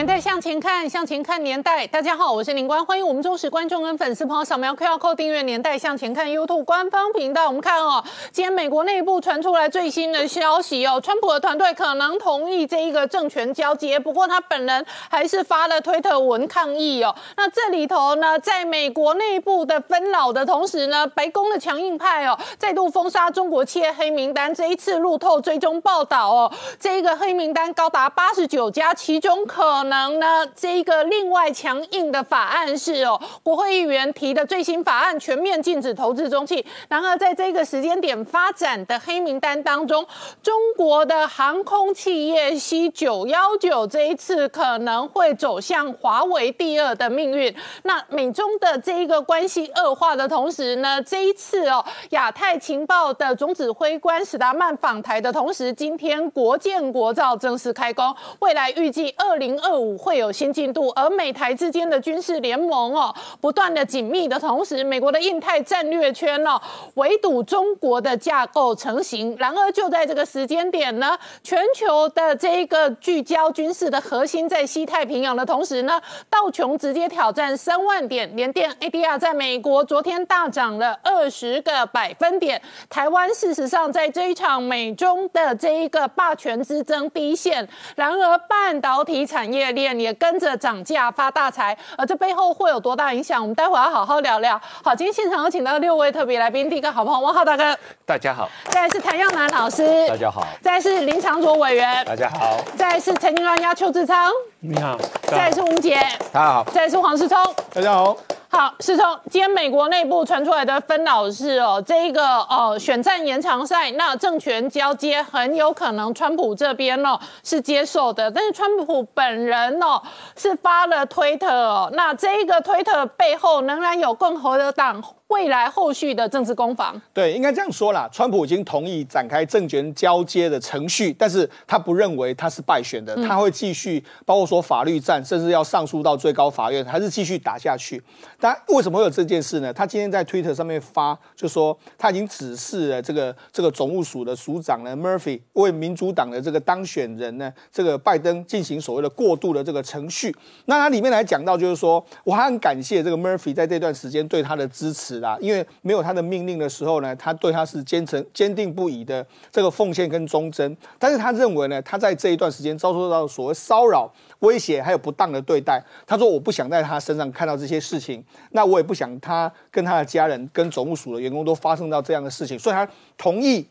年代向前看，向前看年代。大家好，我是林官，欢迎我们忠实观众跟粉丝朋友扫描 QR Code 订阅《年代向前看》YouTube 官方频道。我们看哦，今天美国内部传出来最新的消息哦，川普的团队可能同意这一个政权交接，不过他本人还是发了推特文抗议哦。那这里头呢，在美国内部的纷扰的同时呢，白宫的强硬派哦，再度封杀中国企业黑名单。这一次路透追踪报道哦，这一个黑名单高达八十九家，其中可可能呢？这一个另外强硬的法案是哦，国会议员提的最新法案，全面禁止投资中企。然而，在这个时间点发展的黑名单当中，中国的航空企业 C 九幺九这一次可能会走向华为第二的命运。那美中的这一个关系恶化的同时呢，这一次哦，亚太情报的总指挥官史达曼访台的同时，今天国建国造正式开工，未来预计二零二。会有新进度，而美台之间的军事联盟哦，不断的紧密的同时，美国的印太战略圈哦，围堵中国的架构成型。然而就在这个时间点呢，全球的这一个聚焦军事的核心在西太平洋的同时呢，道琼直接挑战三万点，连电 ADR 在美国昨天大涨了二十个百分点。台湾事实上在这一场美中的这一个霸权之争第一线，然而半导体产业。业链也跟着涨价发大财，而这背后会有多大影响？我们待会要好好聊聊。好，今天现场有请到六位特别来宾，第一个好朋友汪浩大哥，大家好；再来是谭耀南老师，大家好；再来是林长卓委员，大家好；再来是陈金专家邱志昌，你好；再来是吴杰，大家好；再来是黄世聪，大家好。好，世聪今天美国内部传出来的分老是哦，这一个哦选战延长赛，那政权交接很有可能川普这边哦是接受的，但是川普本人哦是发了推特哦，那这一个推特背后仍然有共和党。未来后续的政治攻防，对，应该这样说啦。川普已经同意展开政权交接的程序，但是他不认为他是败选的，他会继续，包括说法律战，甚至要上诉到最高法院，还是继续打下去。但为什么会有这件事呢？他今天在 Twitter 上面发，就说他已经指示了这个这个总务署的署长呢，Murphy 为民主党的这个当选人呢，这个拜登进行所谓的过渡的这个程序。那他里面来讲到，就是说我还很感谢这个 Murphy 在这段时间对他的支持。啦，因为没有他的命令的时候呢，他对他是坚诚、坚定不移的这个奉献跟忠贞。但是他认为呢，他在这一段时间遭受到所谓骚扰、威胁，还有不当的对待。他说：“我不想在他身上看到这些事情，那我也不想他跟他的家人、跟总务署的员工都发生到这样的事情。”所以，他同意。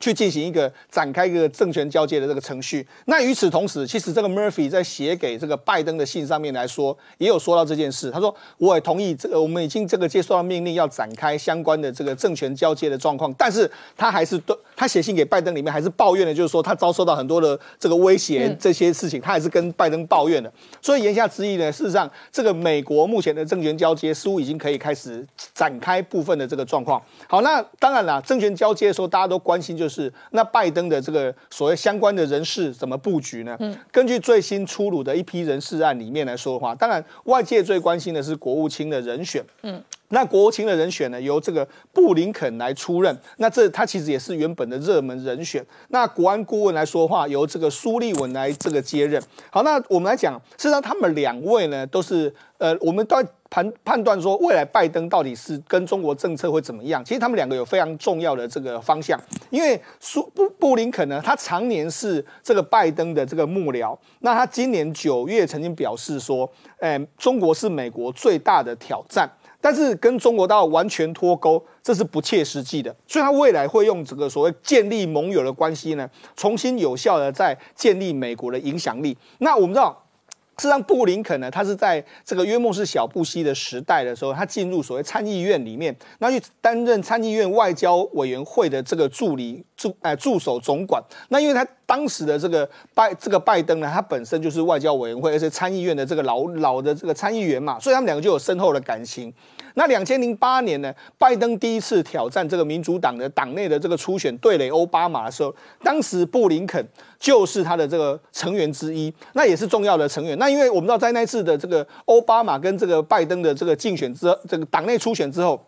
去进行一个展开一个政权交接的这个程序。那与此同时，其实这个 Murphy 在写给这个拜登的信上面来说，也有说到这件事。他说：“我也同意这个，我们已经这个接收到命令，要展开相关的这个政权交接的状况。但是他还是对他写信给拜登里面还是抱怨的，就是说他遭受到很多的这个威胁这些事情，他还是跟拜登抱怨的。所以言下之意呢，事实上这个美国目前的政权交接似乎已经可以开始展开部分的这个状况。好，那当然了，政权交接的时候，大家都关心就。是那拜登的这个所谓相关的人事怎么布局呢？嗯，根据最新出炉的一批人事案里面来说的话，当然外界最关心的是国务卿的人选。嗯，那国务卿的人选呢，由这个布林肯来出任。那这他其实也是原本的热门人选。那国安顾问来说话，由这个苏利文来这个接任。好，那我们来讲，事实上他们两位呢，都是呃，我们都。判判断说未来拜登到底是跟中国政策会怎么样？其实他们两个有非常重要的这个方向，因为苏布布林肯呢，他常年是这个拜登的这个幕僚，那他今年九月曾经表示说，哎，中国是美国最大的挑战，但是跟中国大陆完全脱钩，这是不切实际的，所以他未来会用这个所谓建立盟友的关系呢，重新有效的在建立美国的影响力。那我们知道。事实上，布林肯呢，他是在这个约莫是小布希的时代的时候，他进入所谓参议院里面，那去担任参议院外交委员会的这个助理助哎助手总管。那因为他当时的这个拜这个拜登呢，他本身就是外交委员会，而且参议院的这个老老的这个参议员嘛，所以他们两个就有深厚的感情。那两千零八年呢，拜登第一次挑战这个民主党的党内的这个初选对垒奥巴马的时候，当时布林肯就是他的这个成员之一，那也是重要的成员。那因为我们知道，在那次的这个奥巴马跟这个拜登的这个竞选之这个党内初选之后。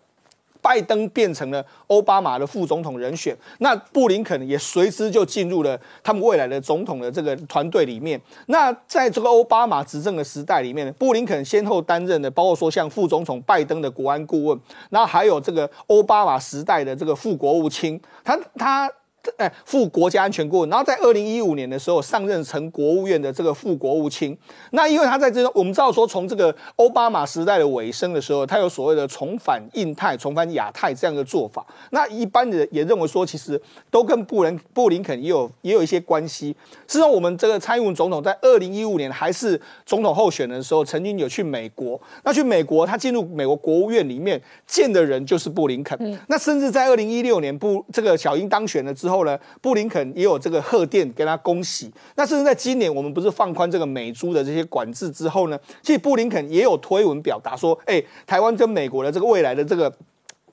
拜登变成了奥巴马的副总统人选，那布林肯也随之就进入了他们未来的总统的这个团队里面。那在这个奥巴马执政的时代里面，布林肯先后担任的，包括说像副总统拜登的国安顾问，然后还有这个奥巴马时代的这个副国务卿，他他。哎，副国家安全顾问，然后在二零一五年的时候上任成国务院的这个副国务卿。那因为他在这，我们知道说，从这个奥巴马时代的尾声的时候，他有所谓的重返印太、重返亚太这样的做法。那一般的也认为说，其实都跟布林布林肯也有也有一些关系。事实上，我们这个蔡英文总统在二零一五年还是总统候选的时候，曾经有去美国。那去美国，他进入美国国务院里面见的人就是布林肯。那甚至在二零一六年布这个小英当选了之后呢，布林肯也有这个贺电跟他恭喜。那甚至在今年，我们不是放宽这个美猪的这些管制之后呢，其实布林肯也有推文表达说，哎，台湾跟美国的这个未来的这个。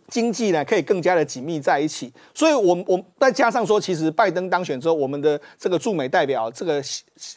经济呢可以更加的紧密在一起，所以，我我再加上说，其实拜登当选之后，我们的这个驻美代表这个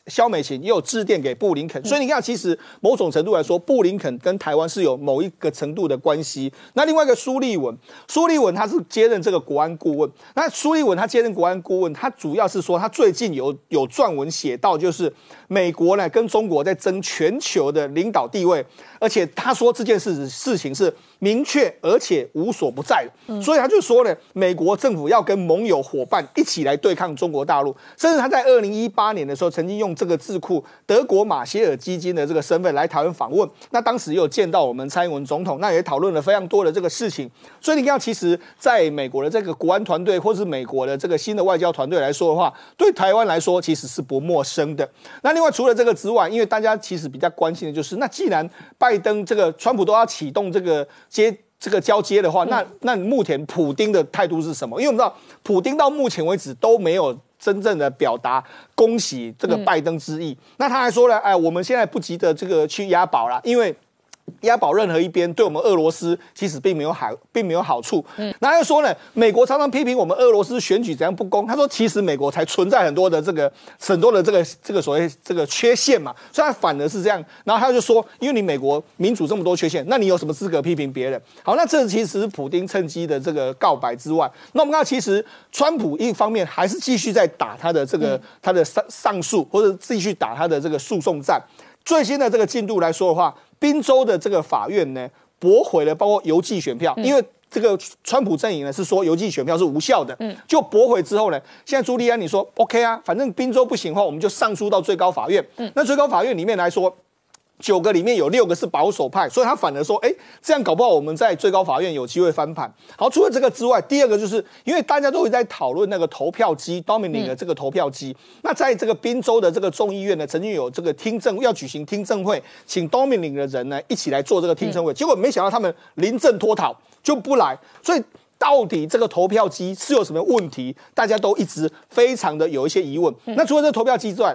肖美琴也有致电给布林肯，所以你看，其实某种程度来说，布林肯跟台湾是有某一个程度的关系。那另外一个苏立文，苏立文他是接任这个国安顾问，那苏立文他接任国安顾问，他主要是说他最近有有撰文写到，就是美国呢跟中国在争全球的领导地位，而且他说这件事事情是。明确而且无所不在，所以他就说呢，美国政府要跟盟友伙伴一起来对抗中国大陆。甚至他在二零一八年的时候，曾经用这个智库德国马歇尔基金的这个身份来台湾访问。那当时也有见到我们蔡英文总统，那也讨论了非常多的这个事情。所以你看，其实在美国的这个国安团队，或是美国的这个新的外交团队来说的话，对台湾来说其实是不陌生的。那另外除了这个之外，因为大家其实比较关心的就是，那既然拜登这个川普都要启动这个。接这个交接的话，那那目前普丁的态度是什么？因为我们知道，普丁到目前为止都没有真正的表达恭喜这个拜登之意。那他还说了，哎，我们现在不急着这个去押宝了，因为。押宝任何一边，对我们俄罗斯其实并没有好，并没有好处。嗯，然后又说呢？美国常常批评我们俄罗斯选举怎样不公。他说，其实美国才存在很多的这个很多的这个这个所谓这个缺陷嘛。所以他反而是这样。然后他就说，因为你美国民主这么多缺陷，那你有什么资格批评别人？好，那这其实是普京趁机的这个告白之外，那我们看其实川普一方面还是继续在打他的这个他的上上诉，或者继续打他的这个诉讼战。最新的这个进度来说的话。宾州的这个法院呢，驳回了包括邮寄选票，因为这个川普阵营呢是说邮寄选票是无效的，嗯，就驳回之后呢，现在朱利安你说 OK 啊，反正宾州不行的话，我们就上诉到最高法院，嗯，那最高法院里面来说。九个里面有六个是保守派，所以他反而说，哎，这样搞不好我们在最高法院有机会翻盘。好，除了这个之外，第二个就是因为大家都会在讨论那个投票机，Dominic 的这个投票机。那在这个宾州的这个众议院呢，曾经有这个听证要举行听证会，请 Dominic 的人呢一起来做这个听证会，结果没想到他们临阵脱逃就不来。所以到底这个投票机是有什么问题？大家都一直非常的有一些疑问。那除了这个投票机之外，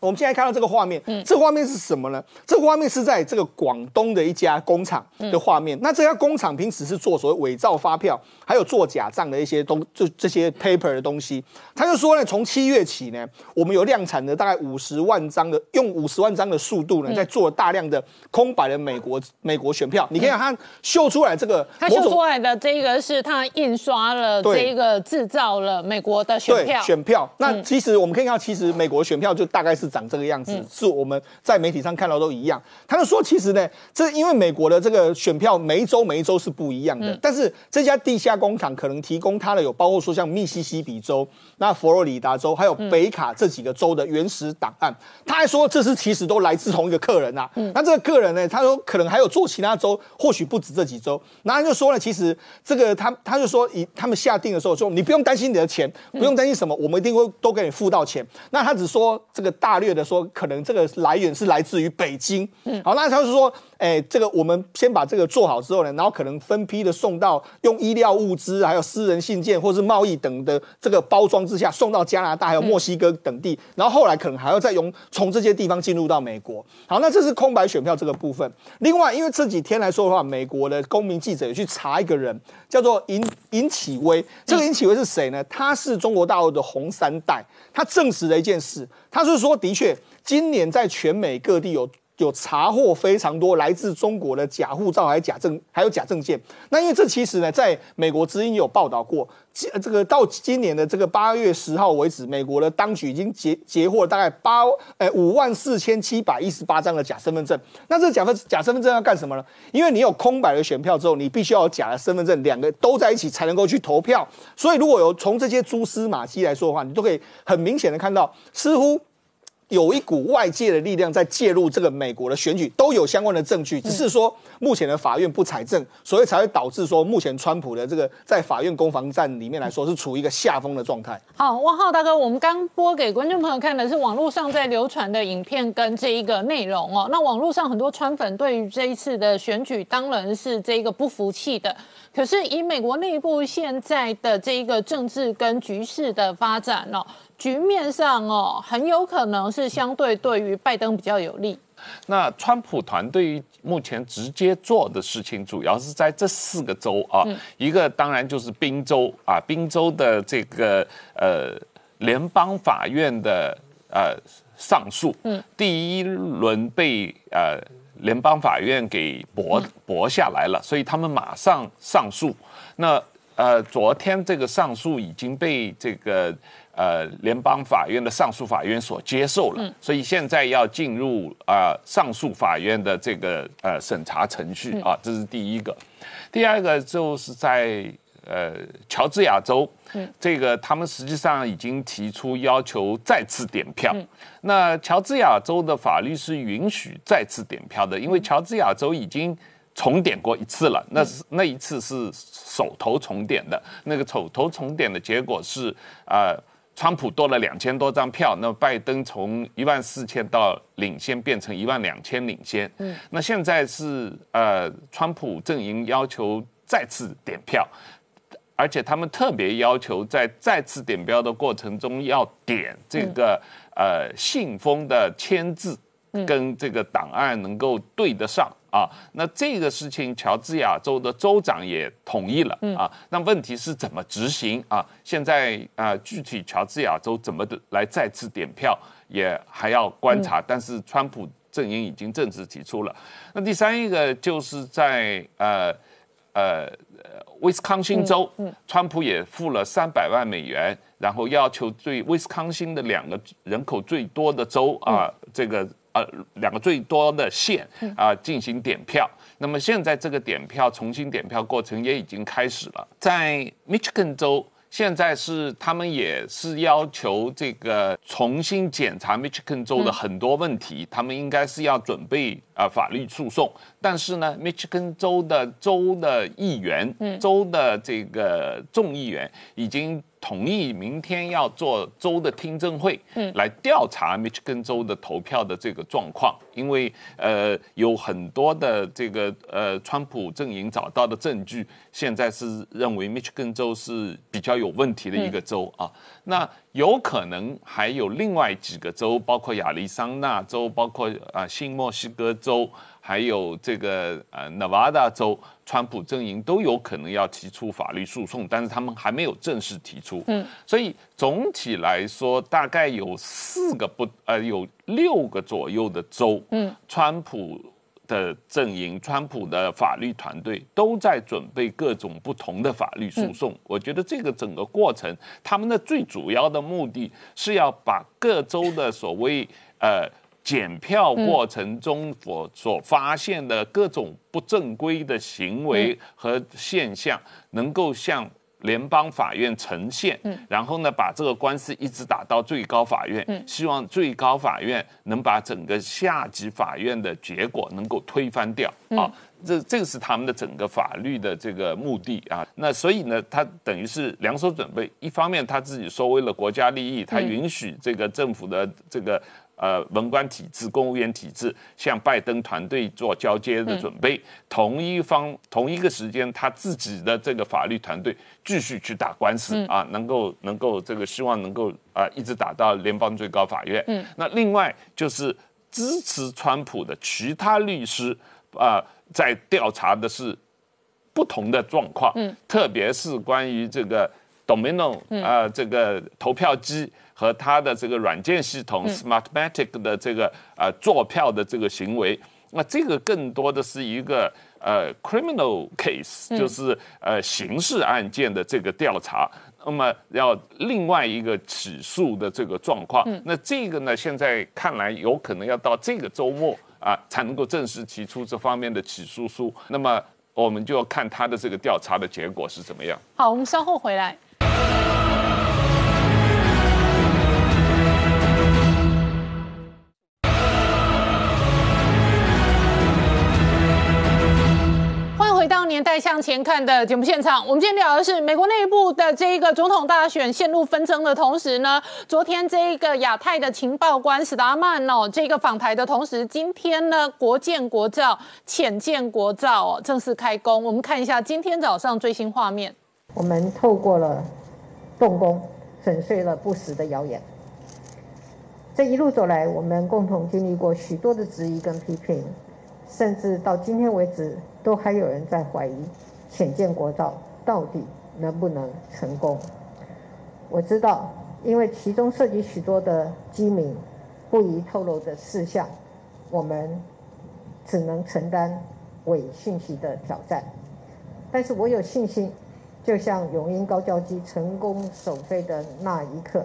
我们现在看到这个画面，嗯这个画面是什么呢？这个画面是在这个广东的一家工厂的画面。那这家工厂平时是做所谓伪造发票，还有做假账的一些东，就这些 paper 的东西。他就说呢，从七月起呢，我们有量产的大概五十万张的，用五十万张的速度呢，在做大量的空白的美国美国选票。你可以看他秀出来这个，他秀出来的这个是他印刷了这个制造了美国的选票。选票。那其实我们可以看到，其实美国选票就大概是。长这个样子，是我们在媒体上看到都一样。他就说，其实呢，这因为美国的这个选票每一周每一周是不一样的，但是这家地下工厂可能提供他的有包括说像密西西比州、那佛罗里达州还有北卡这几个州的原始档案。他还说，这是其实都来自同一个客人呐。那这个客人呢，他说可能还有做其他州，或许不止这几州。那他就说了，其实这个他他就说，以他们下定的时候说，你不用担心你的钱，不用担心什么，我们一定会都给你付到钱。那他只说这个大。略的说，可能这个来源是来自于北京。嗯，好，那他是说，哎，这个我们先把这个做好之后呢，然后可能分批的送到用医疗物资，还有私人信件或是贸易等的这个包装之下送到加拿大还有墨西哥等地，然后后来可能还要再用从这些地方进入到美国。好，那这是空白选票这个部分。另外，因为这几天来说的话，美国的公民记者也去查一个人，叫做尹尹启威。这个尹启威是谁呢？他是中国大陆的红三代。他证实了一件事，他是说，的确，今年在全美各地有有查获非常多来自中国的假护照，还有假证，还有假证件。那因为这其实呢，在美国之音有报道过。这个到今年的这个八月十号为止，美国的当局已经截截获大概八呃五万四千七百一十八张的假身份证。那这假分假身份证要干什么呢？因为你有空白的选票之后，你必须要有假的身份证，两个都在一起才能够去投票。所以如果有从这些蛛丝马迹来说的话，你都可以很明显的看到，似乎。有一股外界的力量在介入这个美国的选举，都有相关的证据，只是说目前的法院不采证，所以才会导致说目前川普的这个在法院攻防战里面来说是处于一个下风的状态。好，汪浩大哥，我们刚播给观众朋友看的是网络上在流传的影片跟这一个内容哦。那网络上很多川粉对于这一次的选举当然是这个不服气的，可是以美国内部现在的这一个政治跟局势的发展哦。局面上哦，很有可能是相对对于拜登比较有利。那川普团队目前直接做的事情，主要是在这四个州啊，一个当然就是宾州啊，宾州的这个呃联邦法院的呃上诉，嗯，第一轮被呃联邦法院给驳驳下来了，所以他们马上上诉。那呃，昨天这个上诉已经被这个。呃，联邦法院的上诉法院所接受了，所以现在要进入啊上诉法院的这个呃审查程序啊，这是第一个。第二个就是在呃乔治亚州，这个他们实际上已经提出要求再次点票。那乔治亚州的法律是允许再次点票的，因为乔治亚州已经重点过一次了，那是那一次是手头重点的，那个手头重点的结果是啊。川普多了两千多张票，那拜登从一万四千到领先变成一万两千领先。嗯，那现在是呃，川普阵营要求再次点票，而且他们特别要求在再次点票的过程中要点这个呃信封的签字跟这个档案能够对得上。啊，那这个事情，乔治亚州的州长也同意了啊。那问题是怎么执行啊？现在啊，具体乔治亚州怎么的来再次点票，也还要观察。但是川普阵营已经正式提出了。那第三一个就是在呃呃威斯康星州，川普也付了三百万美元，然后要求对威斯康星的两个人口最多的州啊，这个。呃，两个最多的县啊进行点票。那么现在这个点票重新点票过程也已经开始了，在 Michigan 州。现在是他们也是要求这个重新检查 Michigan 州的很多问题，他们应该是要准备啊法律诉讼。但是呢，Michigan 州的州的议员，州的这个众议员已经同意明天要做州的听证会，嗯来调查 Michigan 州的投票的这个状况，因为呃有很多的这个呃川普阵营找到的证据，现在是认为 Michigan 州是比较有问题的一个州啊。那有可能还有另外几个州，包括亚利桑那州，包括啊新墨西哥州。还有这个呃，Nevada 州，川普阵营都有可能要提出法律诉讼，但是他们还没有正式提出。嗯，所以总体来说，大概有四个不呃，有六个左右的州，嗯，川普的阵营、川普的法律团队都在准备各种不同的法律诉讼。我觉得这个整个过程，他们的最主要的目的是要把各州的所谓呃。检票过程中所所发现的各种不正规的行为和现象，能够向联邦法院呈现，然后呢，把这个官司一直打到最高法院，希望最高法院能把整个下级法院的结果能够推翻掉啊！这这个是他们的整个法律的这个目的啊。那所以呢，他等于是两手准备，一方面他自己说为了国家利益，他允许这个政府的这个。呃文官体制、公务员体制向拜登团队做交接的准备。同一方同一个时间，他自己的这个法律团队继续去打官司啊，能够能够这个希望能够啊一直打到联邦最高法院。嗯，那另外就是支持川普的其他律师啊，在调查的是不同的状况，嗯，特别是关于这个 Domino 啊这个投票机和他的这个软件系统 Smartmatic 的这个呃做票的这个行为。那这个更多的是一个呃 criminal case，就是呃刑事案件的这个调查，那么要另外一个起诉的这个状况。那这个呢，现在看来有可能要到这个周末啊才能够正式提出这方面的起诉书。那么我们就要看他的这个调查的结果是怎么样。好，我们稍后回来。年代向前看的节目现场，我们今天聊的是美国内部的这一个总统大选陷入纷争的同时呢，昨天这一个亚太的情报官史达曼哦，这个访台的同时，今天呢国建国造、浅建国造哦正式开工。我们看一下今天早上最新画面。我们透过了动工，粉碎了不实的谣言。这一路走来，我们共同经历过许多的质疑跟批评。甚至到今天为止，都还有人在怀疑浅见国造到底能不能成功。我知道，因为其中涉及许多的机密、不宜透露的事项，我们只能承担伪信息的挑战。但是我有信心，就像永鹰高教机成功首飞的那一刻，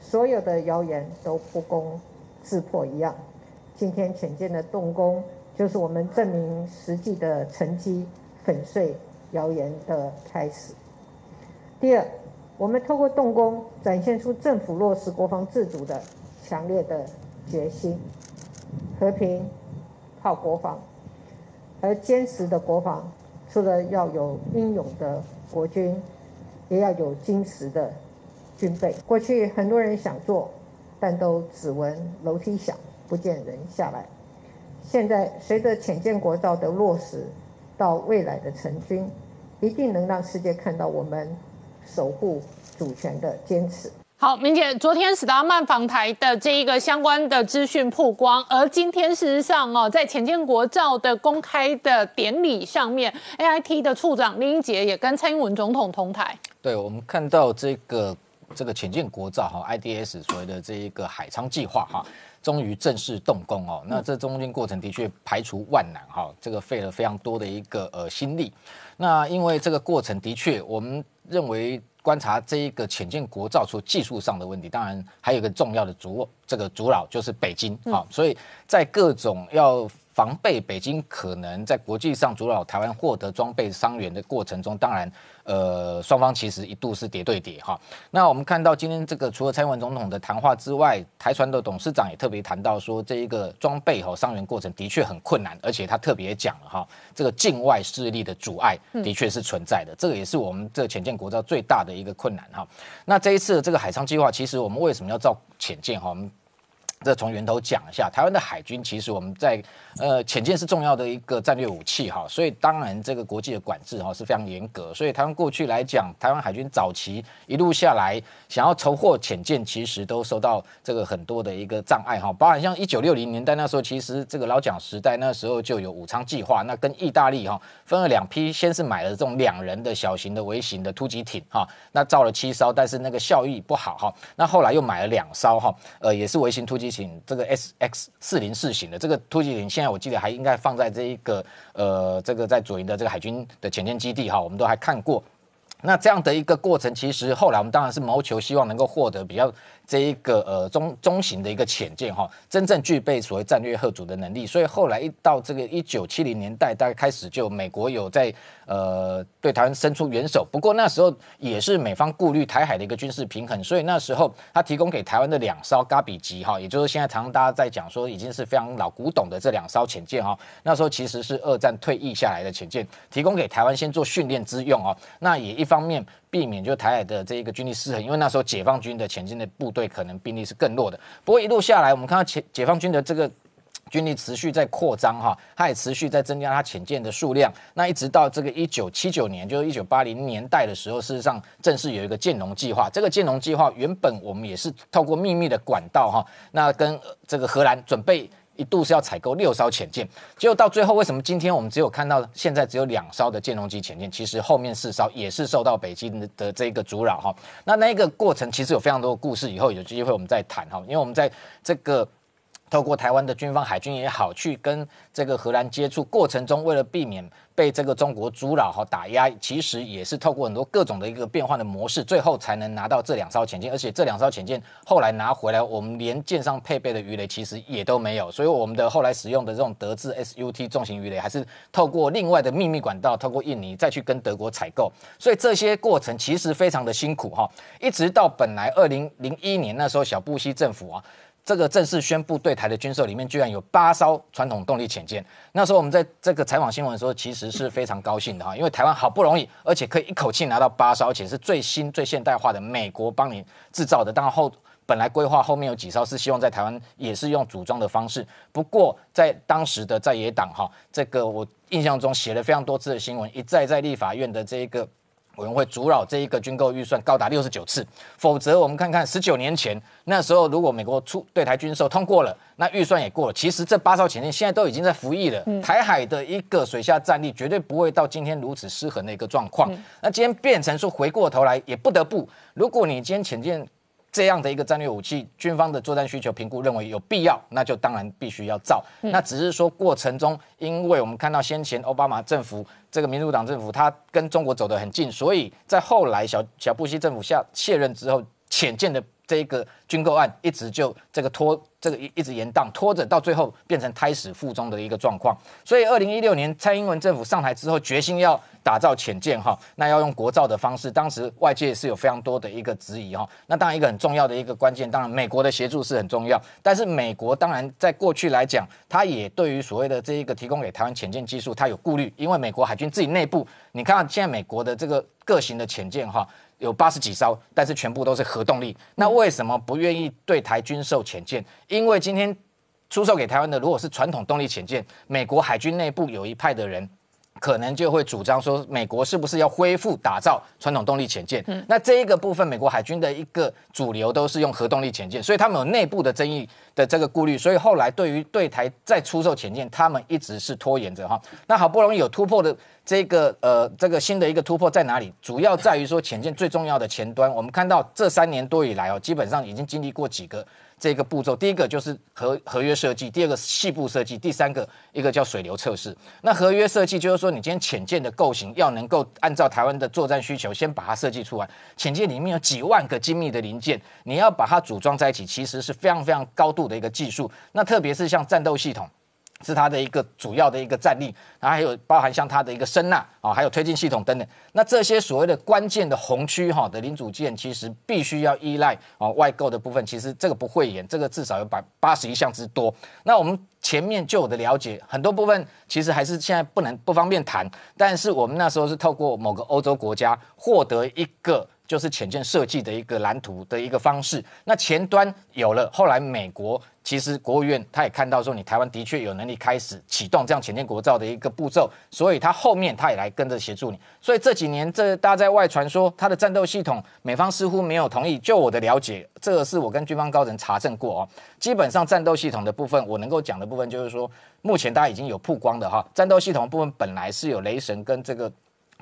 所有的谣言都不攻自破一样。今天浅见的动工。就是我们证明实际的成绩，粉碎谣言的开始。第二，我们透过动工展现出政府落实国防自主的强烈的决心。和平靠国防，而坚实的国防，除了要有英勇的国军，也要有坚实的军备。过去很多人想做，但都只闻楼梯响，不见人下来。现在随着浅见国造的落实，到未来的成军，一定能让世界看到我们守护主权的坚持。好，明姐，昨天史达曼访台的这一个相关的资讯曝光，而今天事实上哦，在浅见国造的公开的典礼上面，A I T 的处长林英杰也跟蔡英文总统同台。对，我们看到这个这个浅见国造哈 I D S 所谓的这一个海昌计划哈。终于正式动工哦，那这中间过程的确排除万难哈，这个费了非常多的一个呃心力。那因为这个过程的确，我们认为观察这一个浅见国造出技术上的问题，当然还有一个重要的阻这个阻扰就是北京啊，所以在各种要。防备北京可能在国际上阻扰台湾获得装备伤员的过程中，当然，呃，双方其实一度是叠对叠哈。那我们看到今天这个除了蔡英文总统的谈话之外，台船的董事长也特别谈到说，这一个装备和伤员过程的确很困难，而且他特别讲了哈，这个境外势力的阻碍的确是存在的，这个也是我们这潜舰国造最大的一个困难哈。那这一次这个海上计划，其实我们为什么要造浅舰哈？我们这从源头讲一下，台湾的海军其实我们在呃潜舰是重要的一个战略武器哈，所以当然这个国际的管制哈是非常严格，所以台湾过去来讲，台湾海军早期一路下来想要筹获潜舰，其实都受到这个很多的一个障碍哈，包含像一九六零年代那时候，其实这个老蒋时代那时候就有武昌计划，那跟意大利哈分了两批，先是买了这种两人的小型的微型的突击艇哈，那造了七艘，但是那个效益不好哈，那后来又买了两艘哈，呃也是微型突击。请这个 S X 四零四型的这个突击艇，现在我记得还应该放在这一个呃这个在左营的这个海军的前舰基地哈，我们都还看过。那这样的一个过程，其实后来我们当然是谋求希望能够获得比较。这一个呃中中型的一个潜舰哈，真正具备所谓战略核主的能力，所以后来一到这个一九七零年代，大概开始就美国有在呃对台湾伸出援手。不过那时候也是美方顾虑台海的一个军事平衡，所以那时候他提供给台湾的两艘嘎比级哈，也就是现在常常大家在讲说已经是非常老古董的这两艘潜舰哈，那时候其实是二战退役下来的潜舰，提供给台湾先做训练之用哦。那也一方面避免就台海的这一个军力失衡，因为那时候解放军的前进的部队可能兵力是更弱的。不过一路下来，我们看到解解放军的这个。军力持续在扩张哈，它也持续在增加它潜舰的数量。那一直到这个一九七九年，就是一九八零年代的时候，事实上正式有一个建龙计划。这个建龙计划原本我们也是透过秘密的管道哈，那跟这个荷兰准备一度是要采购六艘潜舰，结果到最后为什么今天我们只有看到现在只有两艘的舰龙级潜舰？其实后面四艘也是受到北京的这个阻扰哈。那那一个过程其实有非常多的故事，以后有机会我们再谈哈，因为我们在这个。透过台湾的军方海军也好，去跟这个荷兰接触过程中，为了避免被这个中国阻扰和打压，其实也是透过很多各种的一个变换的模式，最后才能拿到这两艘潜舰。而且这两艘潜舰后来拿回来，我们连舰上配备的鱼雷其实也都没有。所以我们的后来使用的这种德制 SUT 重型鱼雷，还是透过另外的秘密管道，透过印尼再去跟德国采购。所以这些过程其实非常的辛苦哈，一直到本来二零零一年那时候，小布希政府啊。这个正式宣布对台的军售里面，居然有八艘传统动力潜舰。那时候我们在这个采访新闻的时候，其实是非常高兴的哈，因为台湾好不容易，而且可以一口气拿到八艘，而且是最新最现代化的美国帮你制造的。当然后本来规划后面有几艘是希望在台湾也是用组装的方式，不过在当时的在野党哈，这个我印象中写了非常多次的新闻，一再在立法院的这一个。委员会阻扰这一个军购预算高达六十九次，否则我们看看十九年前那时候，如果美国出对台军售通过了，那预算也过了，其实这八艘潜艇现在都已经在服役了。台海的一个水下战力绝对不会到今天如此失衡的一个状况。那今天变成说回过头来也不得不，如果你今天潜舰。这样的一个战略武器，军方的作战需求评估认为有必要，那就当然必须要造。那只是说过程中，因为我们看到先前奥巴马政府这个民主党政府，他跟中国走得很近，所以在后来小小布希政府下卸任之后，浅见的这个军购案一直就这个拖。这个一一直延宕，拖着到最后变成胎死腹中的一个状况。所以，二零一六年蔡英文政府上台之后，决心要打造潜舰哈，那要用国造的方式。当时外界是有非常多的一个质疑哈。那当然一个很重要的一个关键，当然美国的协助是很重要。但是美国当然在过去来讲，它也对于所谓的这一个提供给台湾潜舰技术，它有顾虑，因为美国海军自己内部，你看现在美国的这个各型的潜舰哈，有八十几艘，但是全部都是核动力。那为什么不愿意对台军售潜舰？因为今天出售给台湾的，如果是传统动力潜舰，美国海军内部有一派的人，可能就会主张说，美国是不是要恢复打造传统动力潜舰？那这一个部分，美国海军的一个主流都是用核动力潜舰，所以他们有内部的争议的这个顾虑，所以后来对于对台再出售潜舰，他们一直是拖延着哈。那好不容易有突破的这个呃这个新的一个突破在哪里？主要在于说潜舰最重要的前端，我们看到这三年多以来哦，基本上已经经历过几个。这个步骤，第一个就是合合约设计，第二个细部设计，第三个一个叫水流测试。那合约设计就是说，你今天潜舰的构型要能够按照台湾的作战需求，先把它设计出来。潜舰里面有几万个精密的零件，你要把它组装在一起，其实是非常非常高度的一个技术。那特别是像战斗系统。是它的一个主要的一个战力，然后还有包含像它的一个声呐啊，还有推进系统等等。那这些所谓的关键的红区哈的零组件，其实必须要依赖啊外购的部分。其实这个不会演，这个至少有百八十一项之多。那我们前面就有的了解，很多部分其实还是现在不能不方便谈。但是我们那时候是透过某个欧洲国家获得一个。就是潜舰设计的一个蓝图的一个方式。那前端有了，后来美国其实国务院他也看到说，你台湾的确有能力开始启动这样潜舰国造的一个步骤，所以他后面他也来跟着协助你。所以这几年这大家在外传说他的战斗系统，美方似乎没有同意。就我的了解，这个是我跟军方高层查证过哦。基本上战斗系统的部分，我能够讲的部分就是说，目前大家已经有曝光的哈，战斗系统部分本来是有雷神跟这个。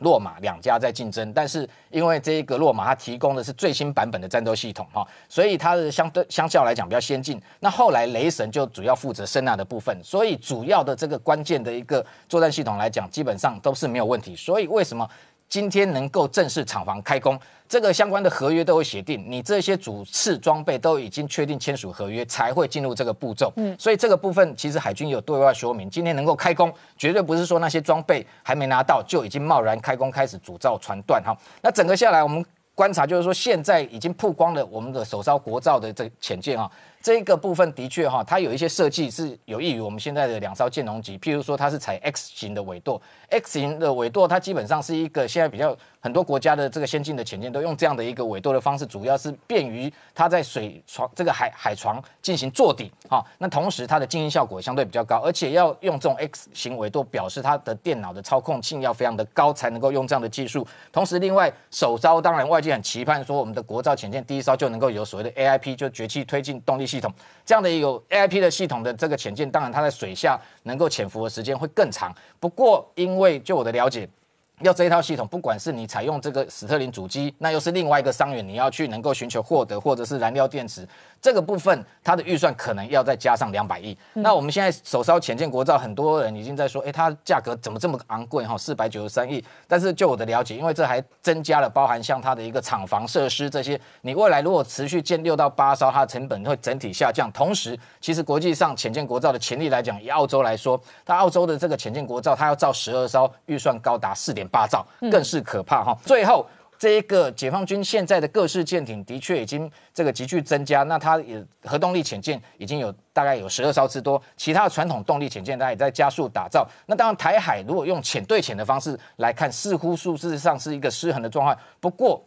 洛马两家在竞争，但是因为这一个洛马它提供的是最新版本的战斗系统哈，所以它的相对相较来讲比较先进。那后来雷神就主要负责声纳的部分，所以主要的这个关键的一个作战系统来讲，基本上都是没有问题。所以为什么？今天能够正式厂房开工，这个相关的合约都有写定，你这些主次装备都已经确定签署合约，才会进入这个步骤。嗯，所以这个部分其实海军有对外说明，今天能够开工，绝对不是说那些装备还没拿到就已经贸然开工开始组造船段哈。那整个下来，我们观察就是说，现在已经曝光了我们的首艘国造的这潜舰啊。这个部分的确哈，它有一些设计是有益于我们现在的两艘舰龙级，譬如说它是采 X 型的尾舵，X 型的尾舵它基本上是一个现在比较很多国家的这个先进的潜舰都用这样的一个尾舵的方式，主要是便于它在水床这个海海床进行坐底哈，那同时它的静音效果相对比较高，而且要用这种 X 型尾舵，表示它的电脑的操控性要非常的高，才能够用这样的技术。同时，另外首艘当然外界很期盼说我们的国造潜舰第一艘就能够有所谓的 AIP，就绝气推进动力系统这样的一个 AIP 的系统的这个潜舰，当然它在水下能够潜伏的时间会更长。不过，因为就我的了解。要这一套系统，不管是你采用这个史特林主机，那又是另外一个伤员，你要去能够寻求获得，或者是燃料电池这个部分，它的预算可能要再加上两百亿。那我们现在手烧潜舰国造，很多人已经在说，哎，它价格怎么这么昂贵哈？四百九十三亿。但是就我的了解，因为这还增加了包含像它的一个厂房设施这些，你未来如果持续建六到八艘，它的成本会整体下降。同时，其实国际上潜舰国造的潜力来讲，以澳洲来说，它澳洲的这个潜舰国造，它要造十二艘，预算高达四点。八兆更是可怕哈！最后，这一个解放军现在的各式舰艇的确已经这个急剧增加，那它也核动力潜舰已经有大概有十二艘之多，其他的传统动力潜舰它也在加速打造。那当然，台海如果用潜对潜的方式来看，似乎数字上是一个失衡的状况。不过，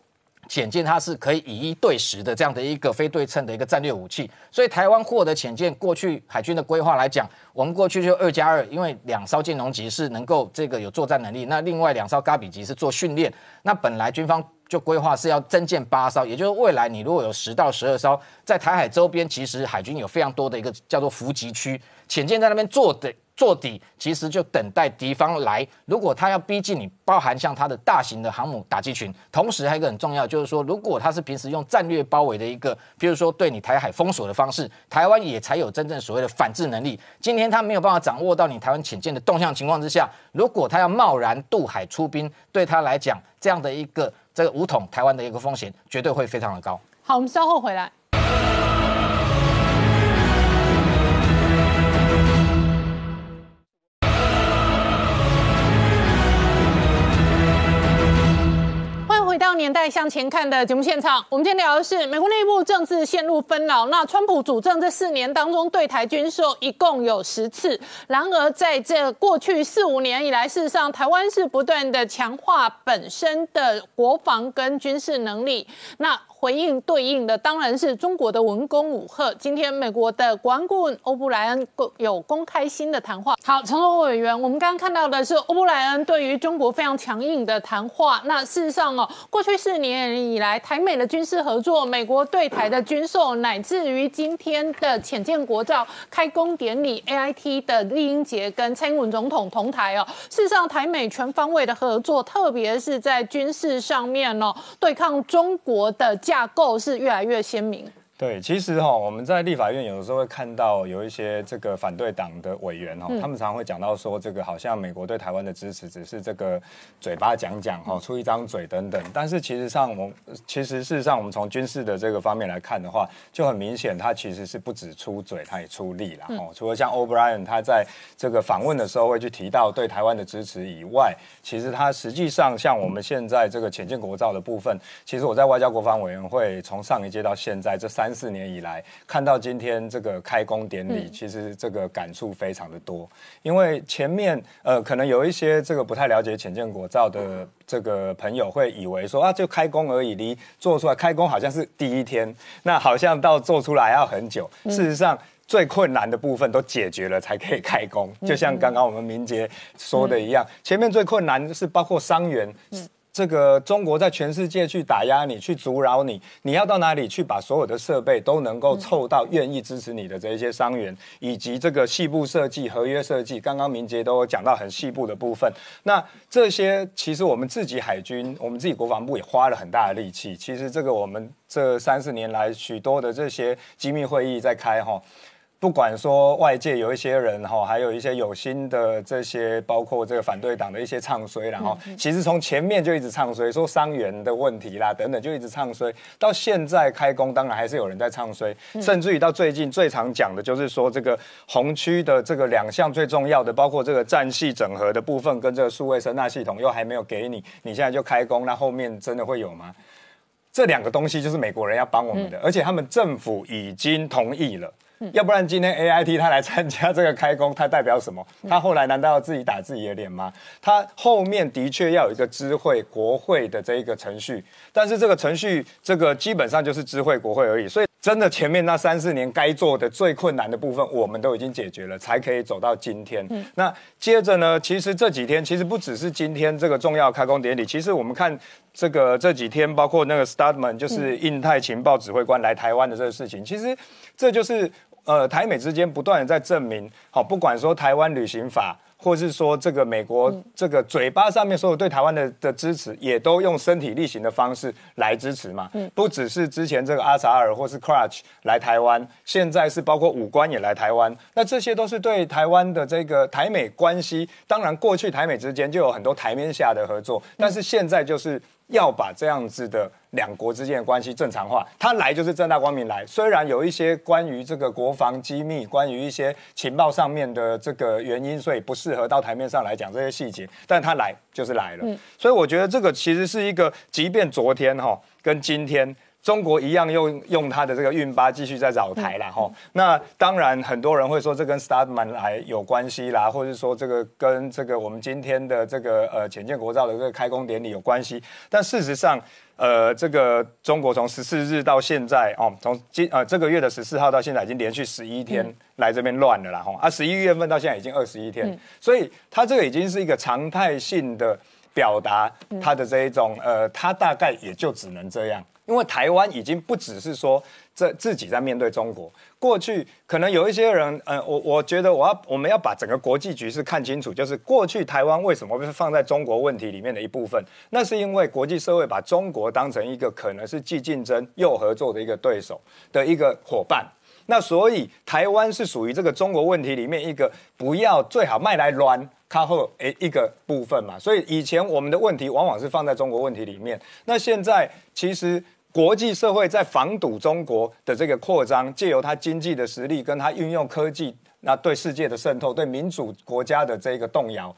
潜舰它是可以以一对十的这样的一个非对称的一个战略武器，所以台湾获得潜舰，过去海军的规划来讲，我们过去就二加二，因为两艘舰龙级是能够这个有作战能力，那另外两艘嘎比级是做训练，那本来军方就规划是要增建八艘，也就是未来你如果有十到十二艘，在台海周边，其实海军有非常多的一个叫做伏击区，潜舰在那边做的。做底其实就等待敌方来，如果他要逼近你，包含像他的大型的航母打击群，同时还有一个很重要，就是说如果他是平时用战略包围的一个，比如说对你台海封锁的方式，台湾也才有真正所谓的反制能力。今天他没有办法掌握到你台湾潜舰的动向情况之下，如果他要贸然渡海出兵，对他来讲这样的一个这个武统台湾的一个风险，绝对会非常的高。好，我们稍后回来。回到年代向前看的节目现场，我们今天聊的是美国内部政治陷入纷扰。那川普主政这四年当中，对台军售一共有十次。然而，在这过去四五年以来，事实上台湾是不断的强化本身的国防跟军事能力。那回应对应的当然是中国的文攻武赫。今天美国的国安顾问欧布莱恩有公开新的谈话。好，陈罗委员，我们刚刚看到的是欧布莱恩对于中国非常强硬的谈话。那事实上哦，过去四年以来，台美的军事合作、美国对台的军售，乃至于今天的浅见国造开工典礼，A I T 的丽英杰跟蔡英文总统同台哦。事实上，台美全方位的合作，特别是在军事上面哦，对抗中国的。架构是越来越鲜明。对，其实哈，我们在立法院有的时候会看到有一些这个反对党的委员哈，他们常常会讲到说，这个好像美国对台湾的支持只是这个嘴巴讲讲哈，出一张嘴等等。但是其实上，我其实事实上，我们从军事的这个方面来看的话，就很明显，他其实是不止出嘴，他也出力了哦。除了像 O'Brien 他在这个访问的时候会去提到对台湾的支持以外，其实他实际上像我们现在这个浅进国造的部分，其实我在外交国防委员会从上一届到现在这三。三四年以来，看到今天这个开工典礼，其实这个感触非常的多。因为前面呃，可能有一些这个不太了解浅见国造的这个朋友会以为说啊，就开工而已，离做出来开工好像是第一天，那好像到做出来要很久。事实上，最困难的部分都解决了才可以开工。就像刚刚我们明杰说的一样，前面最困难是包括伤员。这个中国在全世界去打压你，去阻扰你，你要到哪里去把所有的设备都能够凑到愿意支持你的这一些商员，以及这个细部设计、合约设计，刚刚明杰都有讲到很细部的部分。那这些其实我们自己海军，我们自己国防部也花了很大的力气。其实这个我们这三四年来许多的这些机密会议在开哈。不管说外界有一些人哈，还有一些有心的这些，包括这个反对党的一些唱衰，然后其实从前面就一直唱衰，说伤员的问题啦等等，就一直唱衰。到现在开工，当然还是有人在唱衰，甚至于到最近最常讲的就是说，这个红区的这个两项最重要的，包括这个战系整合的部分跟这个数位声纳系统又还没有给你，你现在就开工，那后面真的会有吗？这两个东西就是美国人要帮我们的，而且他们政府已经同意了。要不然今天 A I T 他来参加这个开工，他代表什么？他后来难道要自己打自己的脸吗？他后面的确要有一个知会国会的这一个程序，但是这个程序这个基本上就是知会国会而已。所以真的前面那三四年该做的最困难的部分，我们都已经解决了，才可以走到今天。那接着呢，其实这几天其实不只是今天这个重要开工典礼，其实我们看这个这几天，包括那个 Startman 就是印太情报指挥官来台湾的这个事情，其实这就是。呃，台美之间不断的在证明，好，不管说台湾旅行法，或是说这个美国这个嘴巴上面所有对台湾的的支持，也都用身体力行的方式来支持嘛。嗯，不只是之前这个阿萨尔或是 Crutch 来台湾，现在是包括武官也来台湾，那这些都是对台湾的这个台美关系。当然，过去台美之间就有很多台面下的合作，但是现在就是。要把这样子的两国之间的关系正常化，他来就是正大光明来。虽然有一些关于这个国防机密、关于一些情报上面的这个原因，所以不适合到台面上来讲这些细节，但他来就是来了。所以我觉得这个其实是一个，即便昨天哈跟今天。中国一样用用他的这个运八继续在扰台了哈，那当然很多人会说这跟 Startman 来有关系啦，或者说这个跟这个我们今天的这个呃浅见国造的这个开工典礼有关系，但事实上，呃，这个中国从十四日到现在哦，从今呃这个月的十四号到现在已经连续十一天来这边乱了啦哈，啊十一月份到现在已经二十一天，所以它这个已经是一个常态性的表达它的这一种呃，它大概也就只能这样。因为台湾已经不只是说这自己在面对中国，过去可能有一些人，嗯，我我觉得我要我们要把整个国际局势看清楚，就是过去台湾为什么会放在中国问题里面的一部分，那是因为国际社会把中国当成一个可能是既竞争又合作的一个对手的一个伙伴，那所以台湾是属于这个中国问题里面一个不要最好卖来乱。靠后诶一个部分嘛，所以以前我们的问题往往是放在中国问题里面，那现在其实。国际社会在防堵中国的这个扩张，借由它经济的实力，跟它运用科技，那对世界的渗透，对民主国家的这个动摇，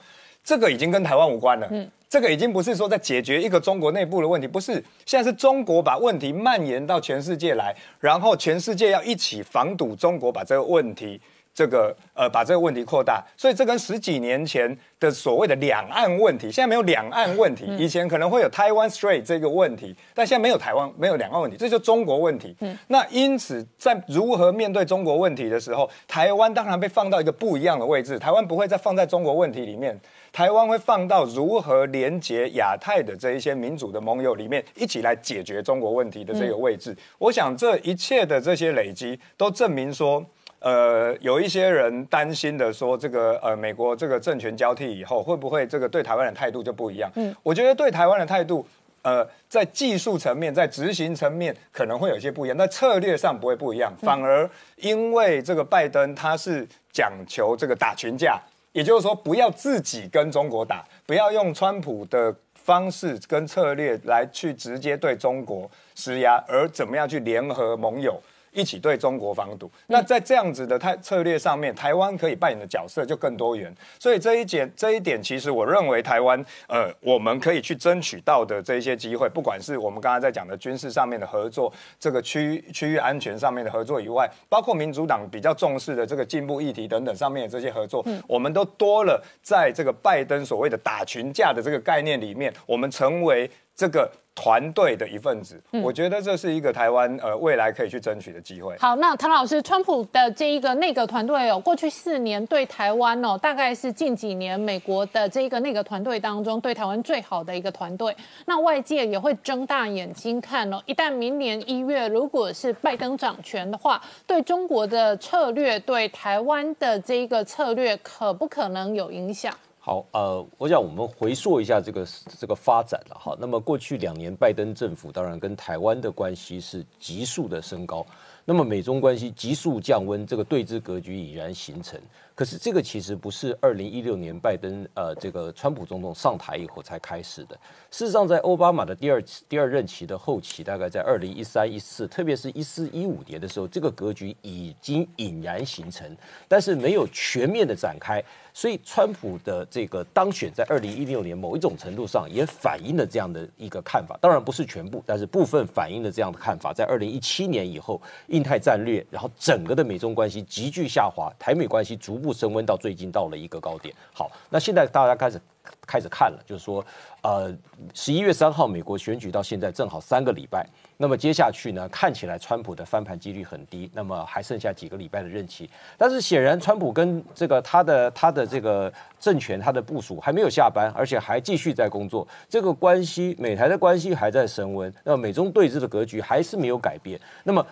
这个已经跟台湾无关了。嗯，这个已经不是说在解决一个中国内部的问题，不是，现在是中国把问题蔓延到全世界来，然后全世界要一起防堵中国把这个问题。这个呃，把这个问题扩大，所以这跟十几年前的所谓的两岸问题，现在没有两岸问题。以前可能会有台湾 Strait 这个问题，但现在没有台湾，没有两岸问题，这就中国问题。那因此，在如何面对中国问题的时候，台湾当然被放到一个不一样的位置。台湾不会再放在中国问题里面，台湾会放到如何连接亚太的这一些民主的盟友里面，一起来解决中国问题的这个位置。我想，这一切的这些累积，都证明说。呃，有一些人担心的说，这个呃，美国这个政权交替以后，会不会这个对台湾的态度就不一样？嗯，我觉得对台湾的态度，呃，在技术层面，在执行层面可能会有些不一样，但策略上不会不一样。反而因为这个拜登他是讲求这个打群架，也就是说不要自己跟中国打，不要用川普的方式跟策略来去直接对中国施压，而怎么样去联合盟友。一起对中国防堵，那在这样子的态策略上面，台湾可以扮演的角色就更多元。所以这一点，这一点其实我认为台湾，呃，我们可以去争取到的这一些机会，不管是我们刚刚在讲的军事上面的合作，这个区区域安全上面的合作以外，包括民主党比较重视的这个进步议题等等上面的这些合作，我们都多了在这个拜登所谓的打群架的这个概念里面，我们成为这个。团队的一份子，我觉得这是一个台湾呃未来可以去争取的机会。好，那唐老师，川普的这一个内阁团队哦，过去四年对台湾哦，大概是近几年美国的这一个内阁团队当中对台湾最好的一个团队。那外界也会睁大眼睛看哦，一旦明年一月如果是拜登掌权的话，对中国的策略，对台湾的这一个策略，可不可能有影响？好，呃，我想我们回溯一下这个这个发展了哈。那么过去两年，拜登政府当然跟台湾的关系是急速的升高。那么美中关系急速降温，这个对峙格局已然形成。可是这个其实不是二零一六年拜登呃这个川普总统上台以后才开始的。事实上，在奥巴马的第二第二任期的后期，大概在二零一三一四，特别是一四一五年的时候，这个格局已经隐然形成，但是没有全面的展开。所以，川普的这个当选在二零一六年，某一种程度上也反映了这样的一个看法。当然不是全部，但是部分反映了这样的看法。在二零一七年以后，印太战略，然后整个的美中关系急剧下滑，台美关系逐步升温到最近到了一个高点。好，那现在大家开始。开始看了，就是说，呃，十一月三号美国选举到现在正好三个礼拜，那么接下去呢，看起来川普的翻盘几率很低，那么还剩下几个礼拜的任期，但是显然川普跟这个他的他的这个政权他的部署还没有下班，而且还继续在工作，这个关系美台的关系还在升温，那么美中对峙的格局还是没有改变，那么。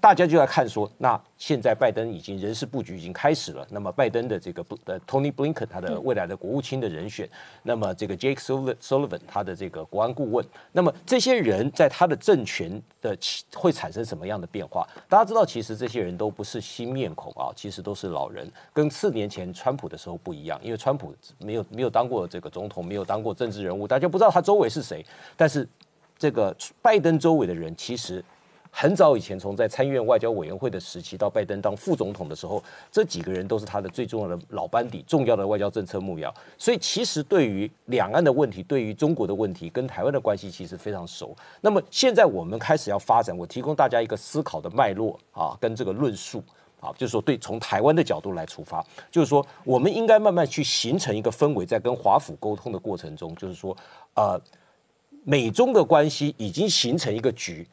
大家就在看说，那现在拜登已经人事布局已经开始了。那么拜登的这个不呃 Tony Blinken 他的未来的国务卿的人选，那么这个 Jake Sullivan 他的这个国安顾问，那么这些人在他的政权的会产生什么样的变化？大家知道，其实这些人都不是新面孔啊，其实都是老人，跟四年前川普的时候不一样。因为川普没有没有当过这个总统，没有当过政治人物，大家不知道他周围是谁。但是这个拜登周围的人其实。很早以前，从在参议院外交委员会的时期到拜登当副总统的时候，这几个人都是他的最重要的老班底，重要的外交政策幕僚。所以，其实对于两岸的问题，对于中国的问题，跟台湾的关系，其实非常熟。那么，现在我们开始要发展，我提供大家一个思考的脉络啊，跟这个论述啊，就是说，对从台湾的角度来出发，就是说，我们应该慢慢去形成一个氛围，在跟华府沟通的过程中，就是说，呃，美中的关系已经形成一个局。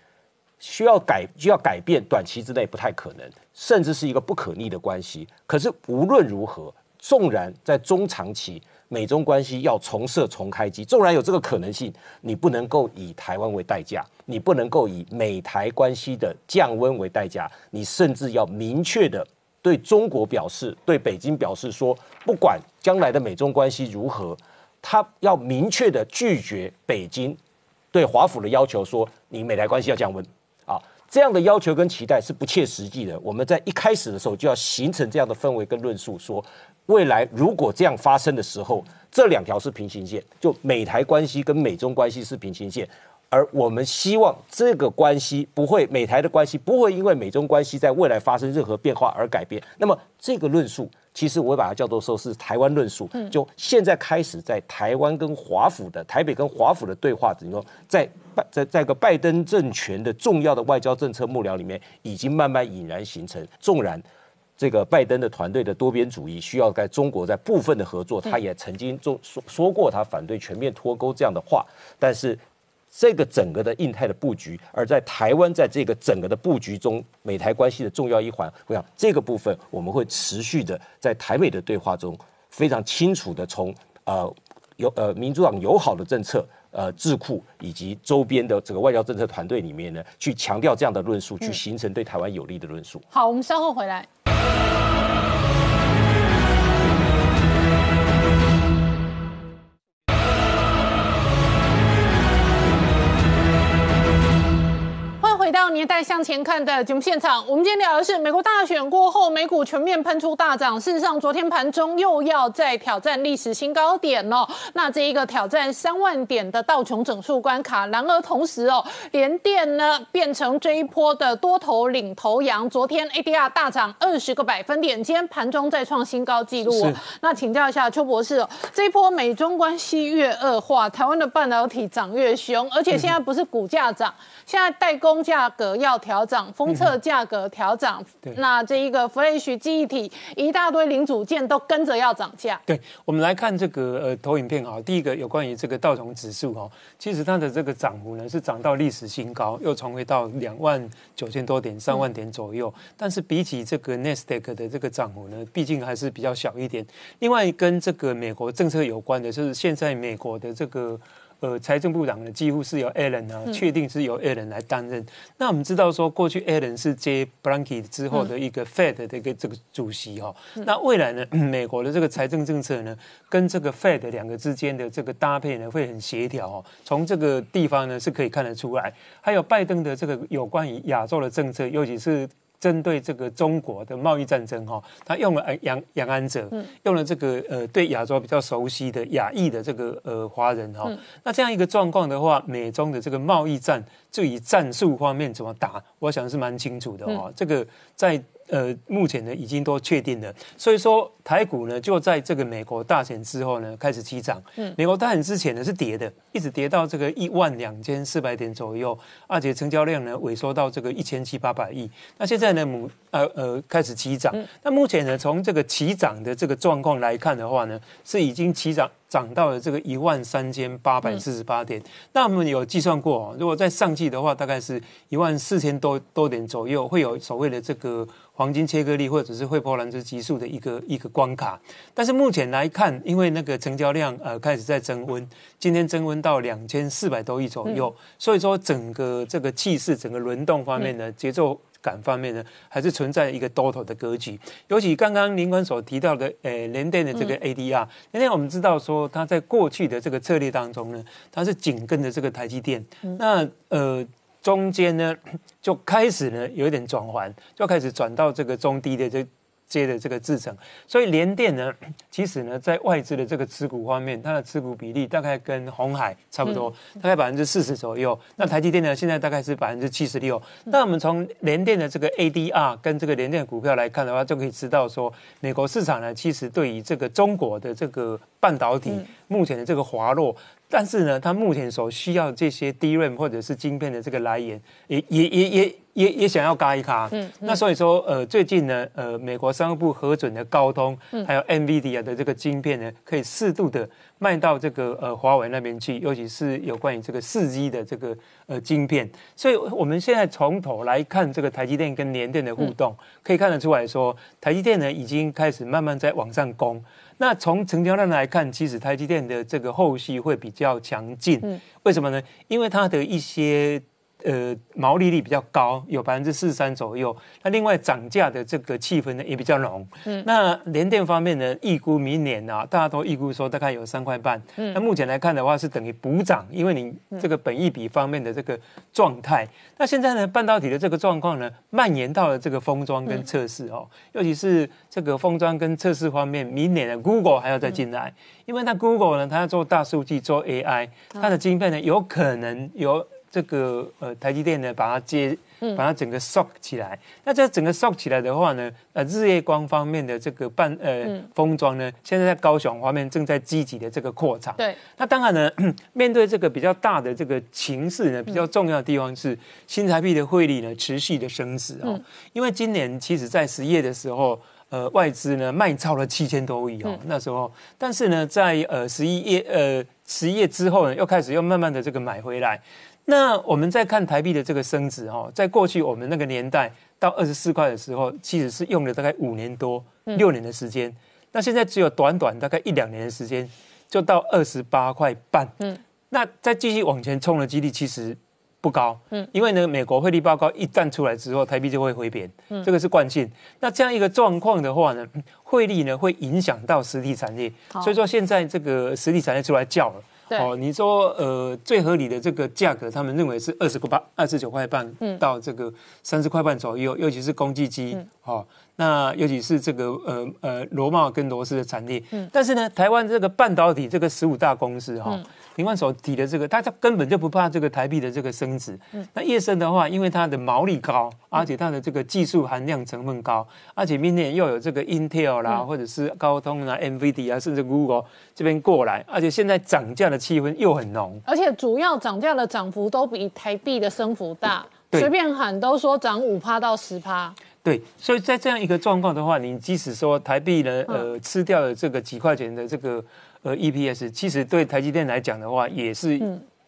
需要改就要改变，短期之内不太可能，甚至是一个不可逆的关系。可是无论如何，纵然在中长期美中关系要重设重开机，纵然有这个可能性，你不能够以台湾为代价，你不能够以美台关系的降温为代价，你甚至要明确的对中国表示，对北京表示说，不管将来的美中关系如何，他要明确的拒绝北京对华府的要求，说你美台关系要降温。啊这样的要求跟期待是不切实际的。我们在一开始的时候就要形成这样的氛围跟论述，说未来如果这样发生的时候，这两条是平行线，就美台关系跟美中关系是平行线，而我们希望这个关系不会，美台的关系不会因为美中关系在未来发生任何变化而改变。那么这个论述。其实我会把它叫做说是台湾论述，就现在开始在台湾跟华府的台北跟华府的对话，等于说在拜在在个拜登政权的重要的外交政策幕僚里面，已经慢慢引然形成。纵然这个拜登的团队的多边主义需要在中国在部分的合作，他也曾经做说说过他反对全面脱钩这样的话，但是。这个整个的印太的布局，而在台湾在这个整个的布局中，美台关系的重要一环，我想这个部分我们会持续的在台美的对话中，非常清楚的从呃友呃民主党友好的政策呃智库以及周边的这个外交政策团队里面呢，去强调这样的论述，去形成对台湾有利的论述。好，我们稍后回来。回到年代向前看的节目现场，我们今天聊的是美国大选过后，美股全面喷出大涨。事实上，昨天盘中又要再挑战历史新高点哦。那这一个挑战三万点的道琼整数关卡，然而同时哦，连电呢变成这一波的多头领头羊。昨天 ADR 大涨二十个百分点，今天盘中再创新高纪录哦。那请教一下邱博士哦，这一波美中关系越恶化，台湾的半导体涨越凶，而且现在不是股价涨，现在代工价。价格要调涨，封测价格调涨，那这一个 Flash 记忆体一大堆零组件都跟着要涨价。对，我们来看这个呃投影片啊，第一个有关于这个道琼指数哈，其实它的这个涨幅呢是涨到历史新高，又重回到两万九千多点、三万点左右。但是比起这个 Nasdaq 的这个涨幅呢，毕竟还是比较小一点。另外跟这个美国政策有关的，就是现在美国的这个。呃，财政部长呢，几乎是由 Allen 啊，确定是由 Allen 来担任。那我们知道说，过去 Allen 是接 Blanky 之后的一个 Fed 的一个这个主席哈。那未来呢，美国的这个财政政策呢，跟这个 Fed 两个之间的这个搭配呢，会很协调哦。从这个地方呢，是可以看得出来。还有拜登的这个有关于亚洲的政策，尤其是。针对这个中国的贸易战争哈，他用了呃杨杨安泽，用了这个呃对亚洲比较熟悉的亚裔的这个呃华人哈，那这样一个状况的话，美中的这个贸易战就以战术方面怎么打，我想是蛮清楚的哦。这个在呃目前呢已经都确定了，所以说台股呢就在这个美国大选之后呢开始起涨。嗯，美国大选之前呢是跌的，一直跌到这个一万两千四百点左右，而且成交量呢萎缩到这个一千七八百亿。那现在呢母呃呃开始起涨，那目前呢从这个起涨的这个状况来看的话呢，是已经起涨。涨到了这个一万三千八百四十八点，那我们有计算过哦，如果在上季的话，大概是一万四千多多点左右，会有所谓的这个黄金切割力或者是惠波兰兹急速的一个一个关卡。但是目前来看，因为那个成交量呃开始在增温，今天增温到两千四百多亿左右，所以说整个这个气势、整个轮动方面的节奏。感方面呢，还是存在一个多头的格局。尤其刚刚林官所提到的，呃，联电的这个 ADR，联电我们知道说，它在过去的这个策略当中呢，它是紧跟着这个台积电。那呃，中间呢 就开始呢有一点转环，就开始转到这个中低的这。接的这个制成，所以联电呢，其实呢，在外资的这个持股方面，它的持股比例大概跟红海差不多，大概百分之四十左右。那台积电呢，现在大概是百分之七十六。那我们从联电的这个 ADR 跟这个联电股票来看的话，就可以知道说，美国市场呢，其实对于这个中国的这个半导体目前的这个滑落。但是呢，它目前所需要这些 DRAM 或者是晶片的这个来源，也也也也也也想要嘎一卡。嗯，那所以说，呃，最近呢，呃，美国商务部核准的高通，还有 NVIDIA 的这个晶片呢，可以适度的卖到这个呃华为那边去，尤其是有关于这个四 G 的这个呃晶片。所以我们现在从头来看这个台积电跟联电的互动，可以看得出来说，台积电呢已经开始慢慢在往上攻。那从成交量来看，其实台积电的这个后续会比较强劲。为什么呢？因为它的一些。呃，毛利率比较高，有百分之四十三左右。那另外涨价的这个气氛呢也比较浓。嗯，那联电方面呢，预估明年啊，大家都预估说大概有三块半。嗯，那目前来看的话是等于补涨，因为你这个本益比方面的这个状态。那现在呢，半导体的这个状况呢，蔓延到了这个封装跟测试哦，尤其是这个封装跟测试方面，明年的 Google 还要再进来，因为那 Google 呢，它要做大数据，做 AI，它的晶片呢有可能有。这个呃，台积电呢，把它接，把它整个 shock 起来。那这整个 shock 起来的话呢，呃，日夜光方面的这个半呃封装呢，现在在高雄方面正在积极的这个扩张。对。那当然呢，面对这个比较大的这个情势呢，比较重要的地方是新台币的汇率呢持续的升值哦。因为今年其实在十月的时候，呃，外资呢卖超了七千多亿哦，那时候，但是呢，在呃十一月呃十一月之后呢，又开始又慢慢的这个买回来。那我们再看台币的这个升值哈，在过去我们那个年代到二十四块的时候，其实是用了大概五年多、六年的时间。那现在只有短短大概一两年的时间，就到二十八块半。嗯，那再继续往前冲的几率其实不高。嗯，因为呢，美国汇率报告一旦出来之后，台币就会回贬。嗯，这个是惯性。那这样一个状况的话呢，汇率呢会影响到实体产业。所以说现在这个实体产业出来叫了。哦，你说呃最合理的这个价格，他们认为是二十块半、二十九块半到这个三十块半左右，尤其是公积机，哦，那尤其是这个呃呃螺帽跟螺丝的产业，但是呢，台湾这个半导体这个十五大公司哈。林冠所提的这个，他他根本就不怕这个台币的这个升值。嗯那叶森的话，因为它的毛利高，而且它的这个技术含量成分高，而且明年又有这个 Intel 啦，或者是高通啊、NVIDIA 啊，甚至 Google 这边过来，而且现在涨价的气氛又很浓。而且主要涨价的涨幅都比台币的升幅大，随便喊都说涨五趴到十趴。对，所以在这样一个状况的话，你即使说台币呢，呃，吃掉了这个几块钱的这个。呃，EPS 其实对台积电来讲的话，也是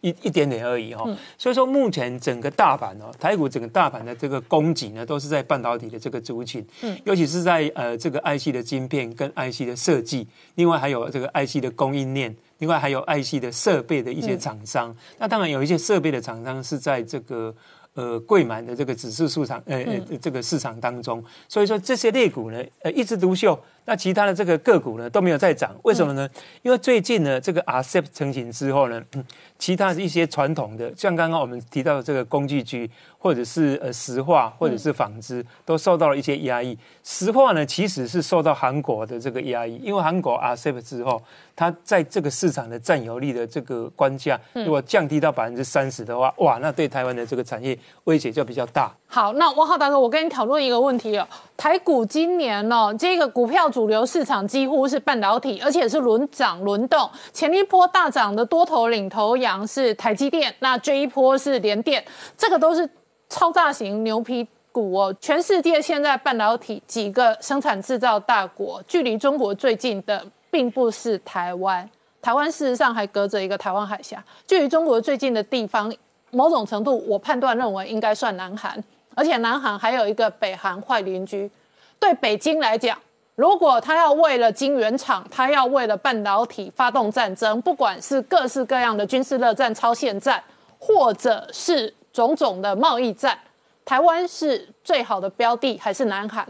一一点点而已哈。所以说，目前整个大盘哦，台股整个大盘的这个供给呢，都是在半导体的这个族群，嗯，尤其是在呃这个 IC 的晶片跟 IC 的设计，另外还有这个 IC 的供应链，另外还有 IC 的设备的一些厂商。那当然有一些设备的厂商是在这个。呃，贵满的这个指数市场，呃，这个市场当中，所以说这些类股呢，呃，一枝独秀。那其他的这个个股呢都没有再涨，为什么呢？因为最近呢，这个 RCEP 成型之后呢，其他一些传统的，像刚刚我们提到的这个工具区，或者是呃石化，或者是纺织，都受到了一些压抑。石化呢，其实是受到韩国的这个压抑，因为韩国 RCEP 之后，它在这个市场的占有率的这个关价，如果降低到百分之三十的话，哇，那对台湾的这个产业威胁就比较大。好，那王浩大哥，我跟你讨论一个问题哦。台股今年哦，这个股票主流市场几乎是半导体，而且是轮涨轮动。前一波大涨的多头领头羊是台积电，那这一波是联电，这个都是超大型牛皮股哦。全世界现在半导体几个生产制造大国，距离中国最近的并不是台湾，台湾事实上还隔着一个台湾海峡。距离中国最近的地方，某种程度我判断认为应该算南韩。而且南韩还有一个北韩坏邻居，对北京来讲，如果他要为了晶圆厂，他要为了半导体发动战争，不管是各式各样的军事热战、超限战，或者是种种的贸易战，台湾是最好的标的，还是南韩？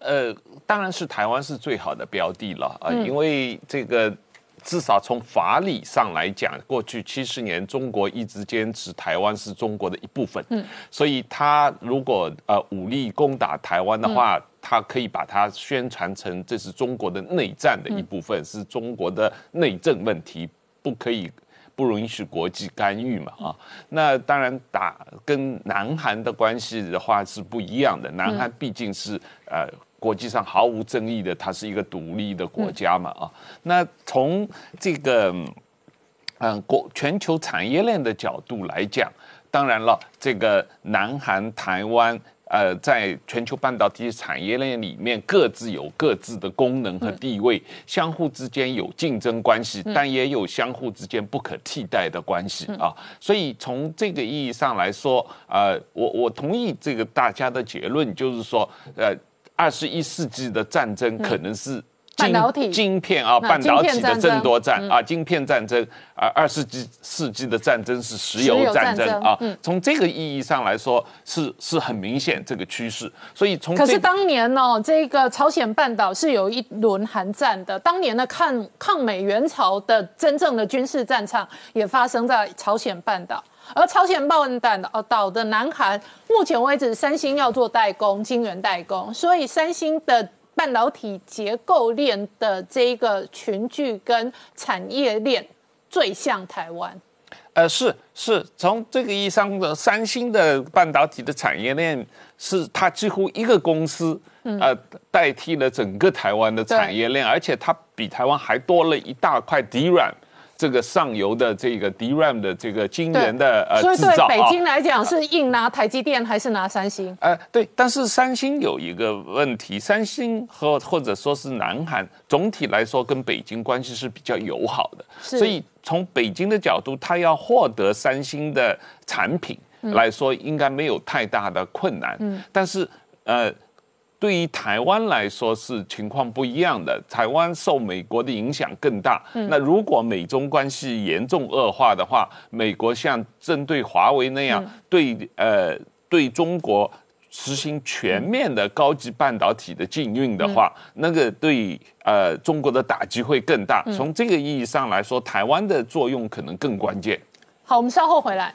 呃，当然是台湾是最好的标的了啊，因为这个。至少从法理上来讲，过去七十年，中国一直坚持台湾是中国的一部分。嗯，所以他如果呃武力攻打台湾的话，他可以把它宣传成这是中国的内战的一部分，是中国的内政问题，不可以不允许国际干预嘛啊。那当然打跟南韩的关系的话是不一样的，南韩毕竟是呃。国际上毫无争议的，它是一个独立的国家嘛啊。那从这个嗯国全球产业链的角度来讲，当然了，这个南韩、台湾呃，在全球半导体产业链里面各自有各自的功能和地位，相互之间有竞争关系，但也有相互之间不可替代的关系啊。所以从这个意义上来说，呃，我我同意这个大家的结论，就是说，呃。二十一世纪的战争可能是半导体、晶片啊，半导体的争夺战啊，晶片战争啊，二十世世纪的战争是石油战争啊。从这个意义上来说，是是很明显这个趋势。所以从可是当年呢，这个朝鲜半岛是有一轮韩战的，当年的抗抗美援朝的真正的军事战场也发生在朝鲜半岛。而朝鲜半岛岛的南韩，目前为止，三星要做代工，晶圆代工，所以三星的半导体结构链的这个群聚跟产业链最像台湾。呃，是是，从这个意义上的三星的半导体的产业链，是它几乎一个公司，呃，代替了整个台湾的产业链，而且它比台湾还多了一大块 DRAM。这个上游的这个 DRAM 的这个晶圆的呃所以对北京来讲是硬拿台积电还是拿三星？呃，对，但是三星有一个问题，三星和或者说是南韩总体来说跟北京关系是比较友好的，所以从北京的角度，他要获得三星的产品来说，应该没有太大的困难。嗯，但是呃。对于台湾来说是情况不一样的，台湾受美国的影响更大。那如果美中关系严重恶化的话，美国像针对华为那样对呃对中国实行全面的高级半导体的禁运的话，那个对呃中国的打击会更大。从这个意义上来说，台湾的作用可能更关键。好，我们稍后回来。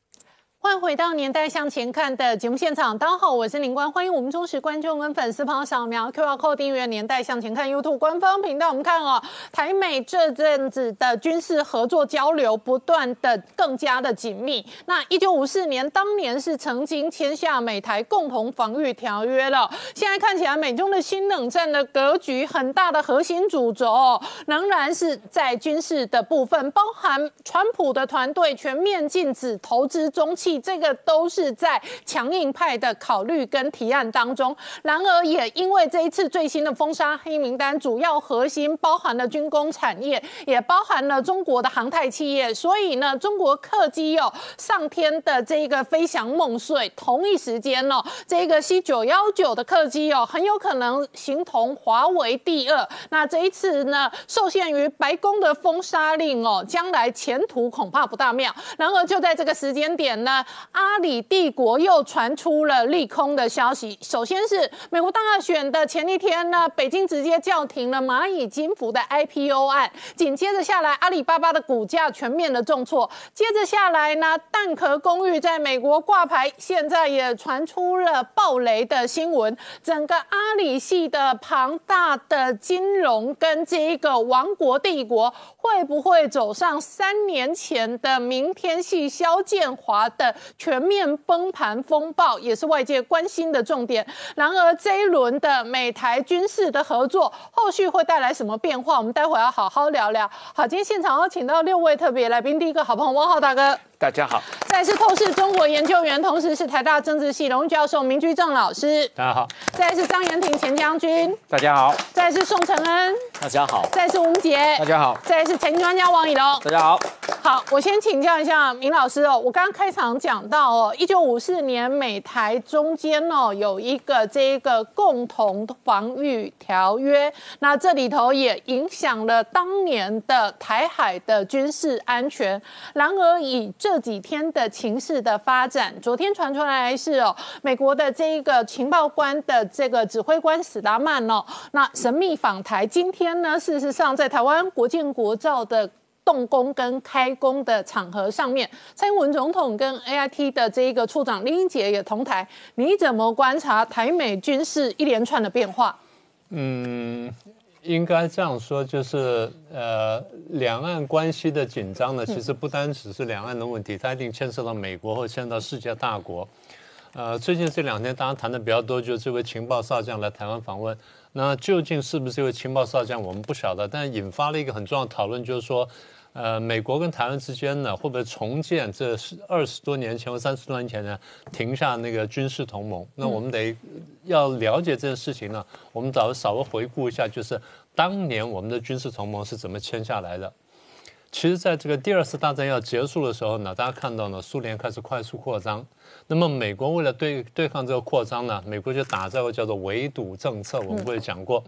哦。欢迎回到《年代向前看》的节目现场，大家好，我是林官，欢迎我们忠实观众跟粉丝朋友扫描 QR Code 订阅《年代向前看》YouTube 官方频道。我们看哦，台美这阵子的军事合作交流不断的更加的紧密。那一九五四年当年是曾经签下美台共同防御条约了，现在看起来美中的新冷战的格局很大的核心主轴仍然是在军事的部分，包含川普的团队全面禁止投资中企。这个都是在强硬派的考虑跟提案当中。然而，也因为这一次最新的封杀黑名单，主要核心包含了军工产业，也包含了中国的航太企业，所以呢，中国客机哦上天的这个飞翔梦碎，同一时间哦，这个 C 九幺九的客机哦，很有可能形同华为第二。那这一次呢，受限于白宫的封杀令哦，将来前途恐怕不大妙。然而就在这个时间点呢，阿里帝国又传出了利空的消息。首先是美国大选的前一天呢，北京直接叫停了蚂蚁金服的 IPO 案，紧接着下来，阿里巴巴的股价全面的重挫。接着下来呢，蛋壳公寓在美国挂牌，现在也传出了暴雷的新闻。整个阿里系的庞大的金融跟这一个王国帝国，会不会走上三年前的明天系肖建华的全面崩盘风暴，也是外界关心的重点。然而这一轮的美台军事的合作，后续会带来什么变化？我们待会要好好聊聊。好，今天现场要请到六位特别来宾，第一个好朋友汪浩大哥。大家好，再是透视中国研究员，同时是台大政治系荣誉教授明居正老师。大家好，再是张延廷前将军。大家好，再是宋承恩。大家好，再是吴杰。大家好，再是财经专家王以龙。大家好。好，我先请教一下明老师哦，我刚刚开场讲到哦，一九五四年美台中间哦有一个这一个共同防御条约，那这里头也影响了当年的台海的军事安全。然而以这这几天的情势的发展，昨天传出来是哦，美国的这一个情报官的这个指挥官史达曼哦，那神秘访台，今天呢，事实上在台湾国建国造的。动工跟开工的场合上面，蔡英文总统跟 A I T 的这一个处长林英杰也同台。你怎么观察台美军事一连串的变化？嗯，应该这样说，就是呃，两岸关系的紧张呢，其实不单只是两岸的问题，它一定牵涉到美国或牵涉到世界大国。呃，最近这两天大家谈的比较多，就是这位情报少将来台湾访问。那究竟是不是这位情报少将，我们不晓得。但引发了一个很重要的讨论，就是说，呃，美国跟台湾之间呢，会不会重建这是二十多年前或三十多年前呢，停下那个军事同盟？那我们得要了解这件事情呢，我们找稍微回顾一下，就是当年我们的军事同盟是怎么签下来的。其实，在这个第二次大战要结束的时候呢，大家看到呢，苏联开始快速扩张。那么，美国为了对对抗这个扩张呢，美国就打造个叫做围堵政策，我们会讲过。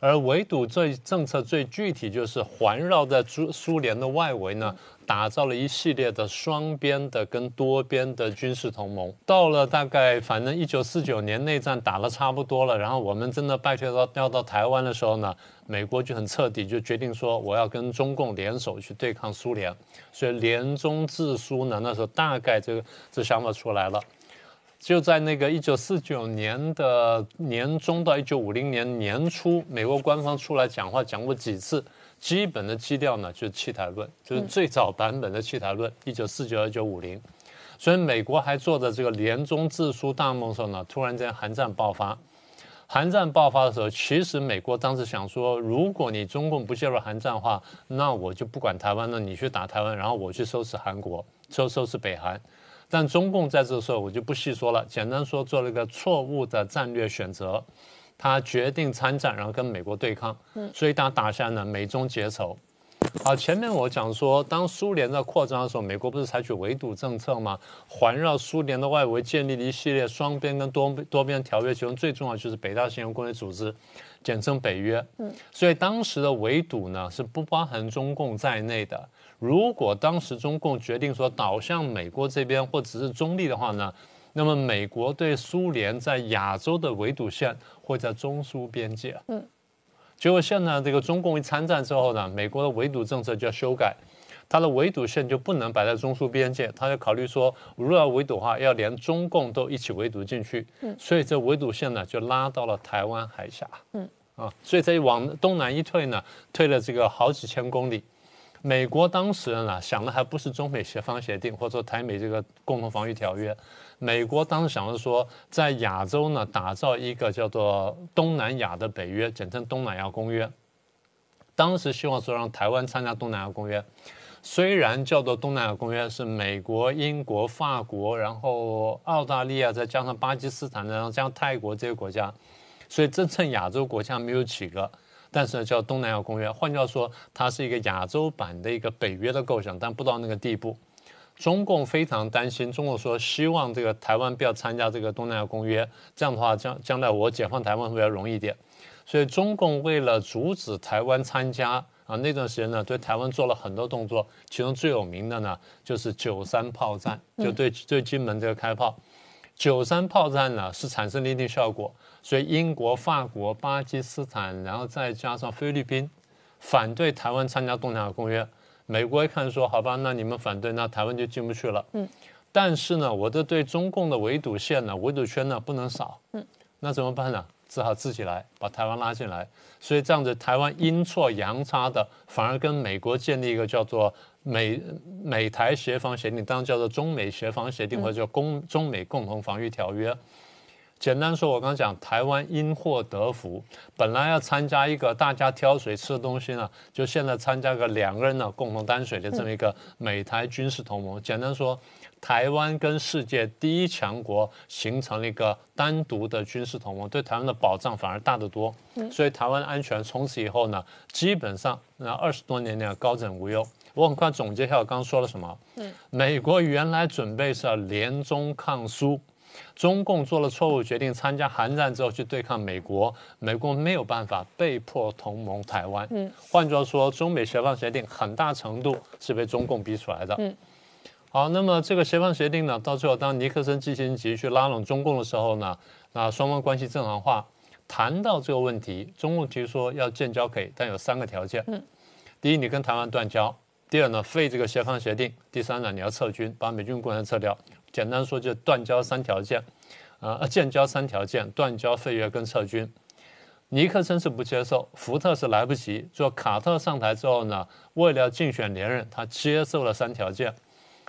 而围堵这政策最具体就是环绕在苏苏联的外围呢。打造了一系列的双边的跟多边的军事同盟。到了大概反正一九四九年内战打了差不多了，然后我们真的败退到要到台湾的时候呢，美国就很彻底就决定说我要跟中共联手去对抗苏联，所以联中制苏呢，那时候大概这个这想法出来了。就在那个一九四九年的年中到一九五零年年初，美国官方出来讲话讲过几次。基本的基调呢，就是气台论，就是最早版本的气台论，一九四九、一九五零。所以美国还做的这个联中自书大梦的时候呢，突然间韩战爆发。韩战爆发的时候，其实美国当时想说，如果你中共不介入韩战的话，那我就不管台湾了，你去打台湾，然后我去收拾韩国，收收拾北韩。但中共在这时候我就不细说了，简单说做了一个错误的战略选择。他决定参战，然后跟美国对抗，所以他打下呢，美中结仇。好，前面我讲说，当苏联在扩张的时候，美国不是采取围堵政策吗？环绕苏联的外围建立了一系列双边跟多多边条约，其中最重要就是北大西洋公约组织，简称北约。嗯，所以当时的围堵呢是不包含中共在内的。如果当时中共决定说倒向美国这边或只是中立的话呢？那么，美国对苏联在亚洲的围堵线会在中苏边界。嗯，结果现在这个中共一参战之后呢，美国的围堵政策就要修改，它的围堵线就不能摆在中苏边界，它就考虑说，如果要围堵的话，要连中共都一起围堵进去。嗯，所以这围堵线呢就拉到了台湾海峡。嗯，啊，所以这一往东南一退呢，退了这个好几千公里。美国当时呢想的还不是中美协防协定，或者说台美这个共同防御条约。美国当时想的说，在亚洲呢打造一个叫做东南亚的北约，简称东南亚公约。当时希望说让台湾参加东南亚公约，虽然叫做东南亚公约，是美国、英国、法国，然后澳大利亚，再加上巴基斯坦，然后加上泰国这些国家，所以真正亚洲国家没有几个。但是呢，叫东南亚公约，换句话说，它是一个亚洲版的一个北约的构想，但不到那个地步。中共非常担心，中国说希望这个台湾不要参加这个东南亚公约，这样的话将将来我解放台湾会比较容易一点。所以中共为了阻止台湾参加啊，那段时间呢对台湾做了很多动作，其中最有名的呢就是九三炮战，就对对金门这个开炮。九三炮战呢是产生了一定效果，所以英国、法国、巴基斯坦，然后再加上菲律宾反对台湾参加东南亚公约。美国一看说，好吧，那你们反对，那台湾就进不去了。嗯，但是呢，我的对中共的围堵线呢、围堵圈呢不能少。嗯，那怎么办呢？只好自己来把台湾拉进来。所以这样子，台湾阴错阳差的，反而跟美国建立一个叫做美美台协防协定，当然叫做中美协防协定或者叫公中美共同防御条约。简单说，我刚刚讲台湾因祸得福，本来要参加一个大家挑水吃的东西呢，就现在参加个两个人呢共同担水的这么一个美台军事同盟。简单说，台湾跟世界第一强国形成了一个单独的军事同盟，对台湾的保障反而大得多。所以台湾安全从此以后呢，基本上那二十多年呢高枕无忧。我很快总结一下我刚刚说了什么。嗯，美国原来准备是要联中抗苏。中共做了错误决定，参加韩战之后去对抗美国，美国没有办法，被迫同盟台湾。嗯，换句话说，中美协防协定很大程度是被中共逼出来的。嗯，好，那么这个协防协定呢，到最后当尼克森基辛级去拉拢中共的时候呢，那双方关系正常化。谈到这个问题，中共提出说要建交可以，但有三个条件。嗯，第一，你跟台湾断交；第二呢，废这个协防协定；第三呢，你要撤军，把美军官员撤掉。简单说，就断交三条件，啊，建交三条件，断交、废约跟撤军。尼克森是不接受，福特是来不及。做卡特上台之后呢，为了竞选连任，他接受了三条件。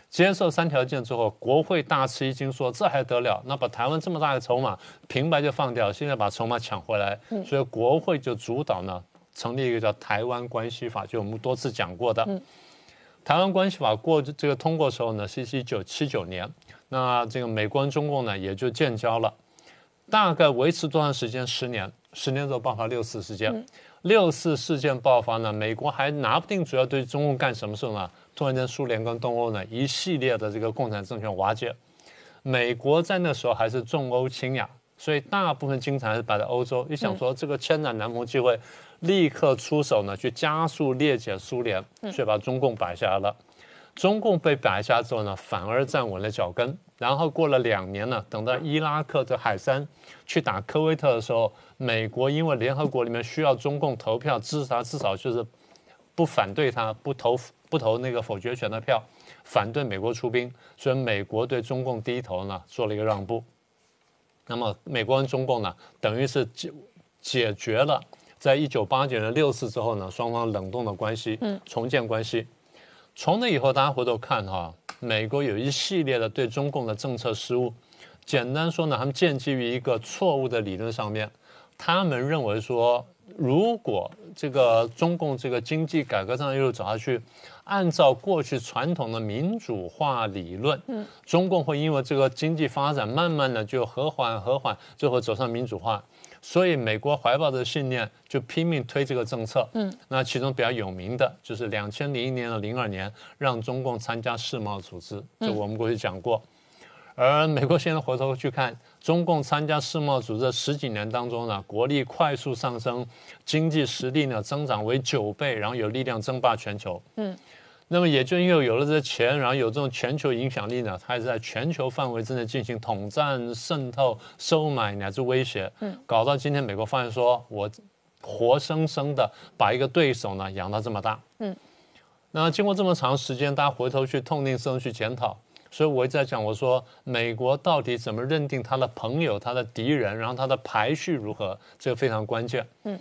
接受三条件之后，国会大吃一惊，说这还得了？那把台湾这么大的筹码平白就放掉，现在把筹码抢回来，所以国会就主导呢，成立一个叫《台湾关系法》，就我们多次讲过的《台湾关系法》过这个通过时候呢，是一九七九年。那这个美国跟中共呢也就建交了，大概维持多长时间？十年，十年之后爆发六四事件。六四事件爆发呢，美国还拿不定主要对中共干什么事呢？突然间，苏联跟东欧呢一系列的这个共产政权瓦解，美国在那时候还是重欧轻亚，所以大部分精财还是摆在欧洲。一想说这个千载难逢机会，立刻出手呢去加速裂解苏联，所以把中共摆下来了。中共被摆下之后呢，反而站稳了脚跟。然后过了两年呢，等到伊拉克的海山去打科威特的时候，美国因为联合国里面需要中共投票支持他，至少就是不反对他，不投不投那个否决权的票，反对美国出兵，所以美国对中共低头呢，做了一个让步。那么美国跟中共呢，等于是解解决了在一九八九年六四之后呢，双方冷冻的关系，重建关系。从那以后，大家回头看哈，美国有一系列的对中共的政策失误。简单说呢，他们建基于一个错误的理论上面，他们认为说，如果这个中共这个经济改革上一路走下去，按照过去传统的民主化理论，嗯，中共会因为这个经济发展，慢慢的就和缓和缓，最后走上民主化。所以美国怀抱着信念，就拼命推这个政策。嗯，那其中比较有名的就是两千零一年的零二年，让中共参加世贸组织，就我们过去讲过。而美国现在回头去看，中共参加世贸组织十几年当中呢，国力快速上升，经济实力呢增长为九倍，然后有力量争霸全球。嗯。那么也就因为有了这钱，然后有这种全球影响力呢，它是在全球范围之内进行统战、渗透、收买乃至威胁，嗯，搞到今天美国发现说，我活生生的把一个对手呢养到这么大，嗯，那经过这么长时间，大家回头去痛定思痛去检讨，所以我一直在讲，我说美国到底怎么认定他的朋友、他的敌人，然后他的排序如何，这个非常关键，嗯。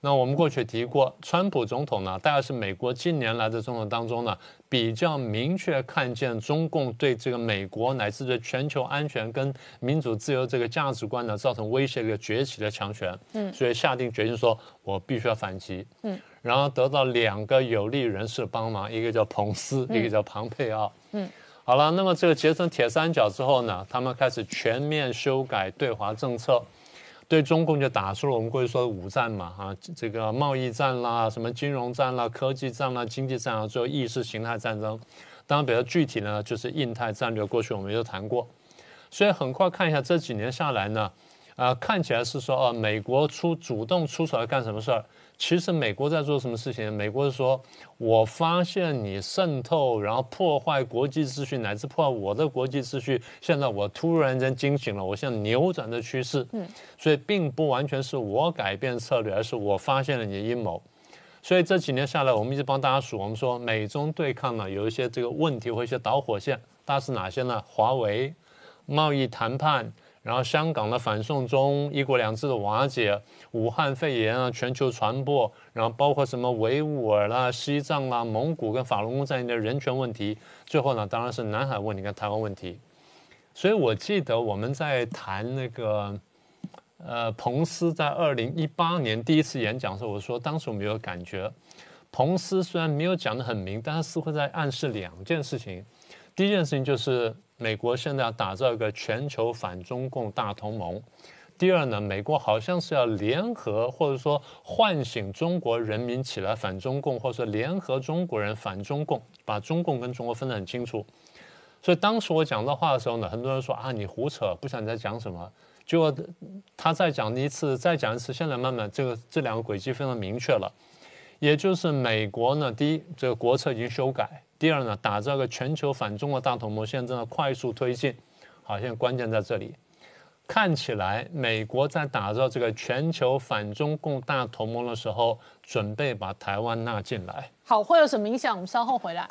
那我们过去提过，川普总统呢，大概是美国近年来的总统当中呢，比较明确看见中共对这个美国乃至对全球安全跟民主自由这个价值观呢造成威胁的一个崛起的强权。嗯，所以下定决心说，我必须要反击。嗯，然后得到两个有利人士帮忙，一个叫彭斯，一个叫庞佩奥。嗯，好了，那么这个结成铁三角之后呢，他们开始全面修改对华政策。对中共就打出了我们过去说的五战嘛，啊，这个贸易战啦，什么金融战啦，科技战啦，经济战啊，最后意识形态战争。当然比较具体呢，就是印太战略，过去我们就谈过。所以很快看一下这几年下来呢，啊，看起来是说，哦，美国出主动出手来干什么事儿？其实美国在做什么事情？美国是说，我发现你渗透，然后破坏国际秩序，乃至破坏我的国际秩序。现在我突然间惊醒了，我现在扭转的趋势。嗯，所以并不完全是我改变策略，而是我发现了你的阴谋。所以这几年下来，我们一直帮大家数，我们说美中对抗呢，有一些这个问题或一些导火线，大概是哪些呢？华为、贸易谈判。然后香港的反送中、一国两制的瓦解、武汉肺炎啊，全球传播，然后包括什么维吾尔啦、西藏啦、蒙古跟法轮功在内的人权问题，最后呢，当然是南海问题跟台湾问题。所以我记得我们在谈那个，呃，彭斯在二零一八年第一次演讲的时候，我说当时我们有感觉，彭斯虽然没有讲得很明，但是似乎在暗示两件事情。第一件事情就是。美国现在要打造一个全球反中共大同盟。第二呢，美国好像是要联合或者说唤醒中国人民起来反中共，或者说联合中国人反中共，把中共跟中国分得很清楚。所以当时我讲这话的时候呢，很多人说啊，你胡扯，不想再讲什么。结果他再讲一次，再讲一次，现在慢慢这个这两个轨迹非常明确了。也就是美国呢，第一，这个国策已经修改。第二呢，打造个全球反中国大同盟，现在正在快速推进。好，现在关键在这里，看起来美国在打造这个全球反中共大同盟的时候，准备把台湾纳进来。好，会有什么影响？我们稍后回来。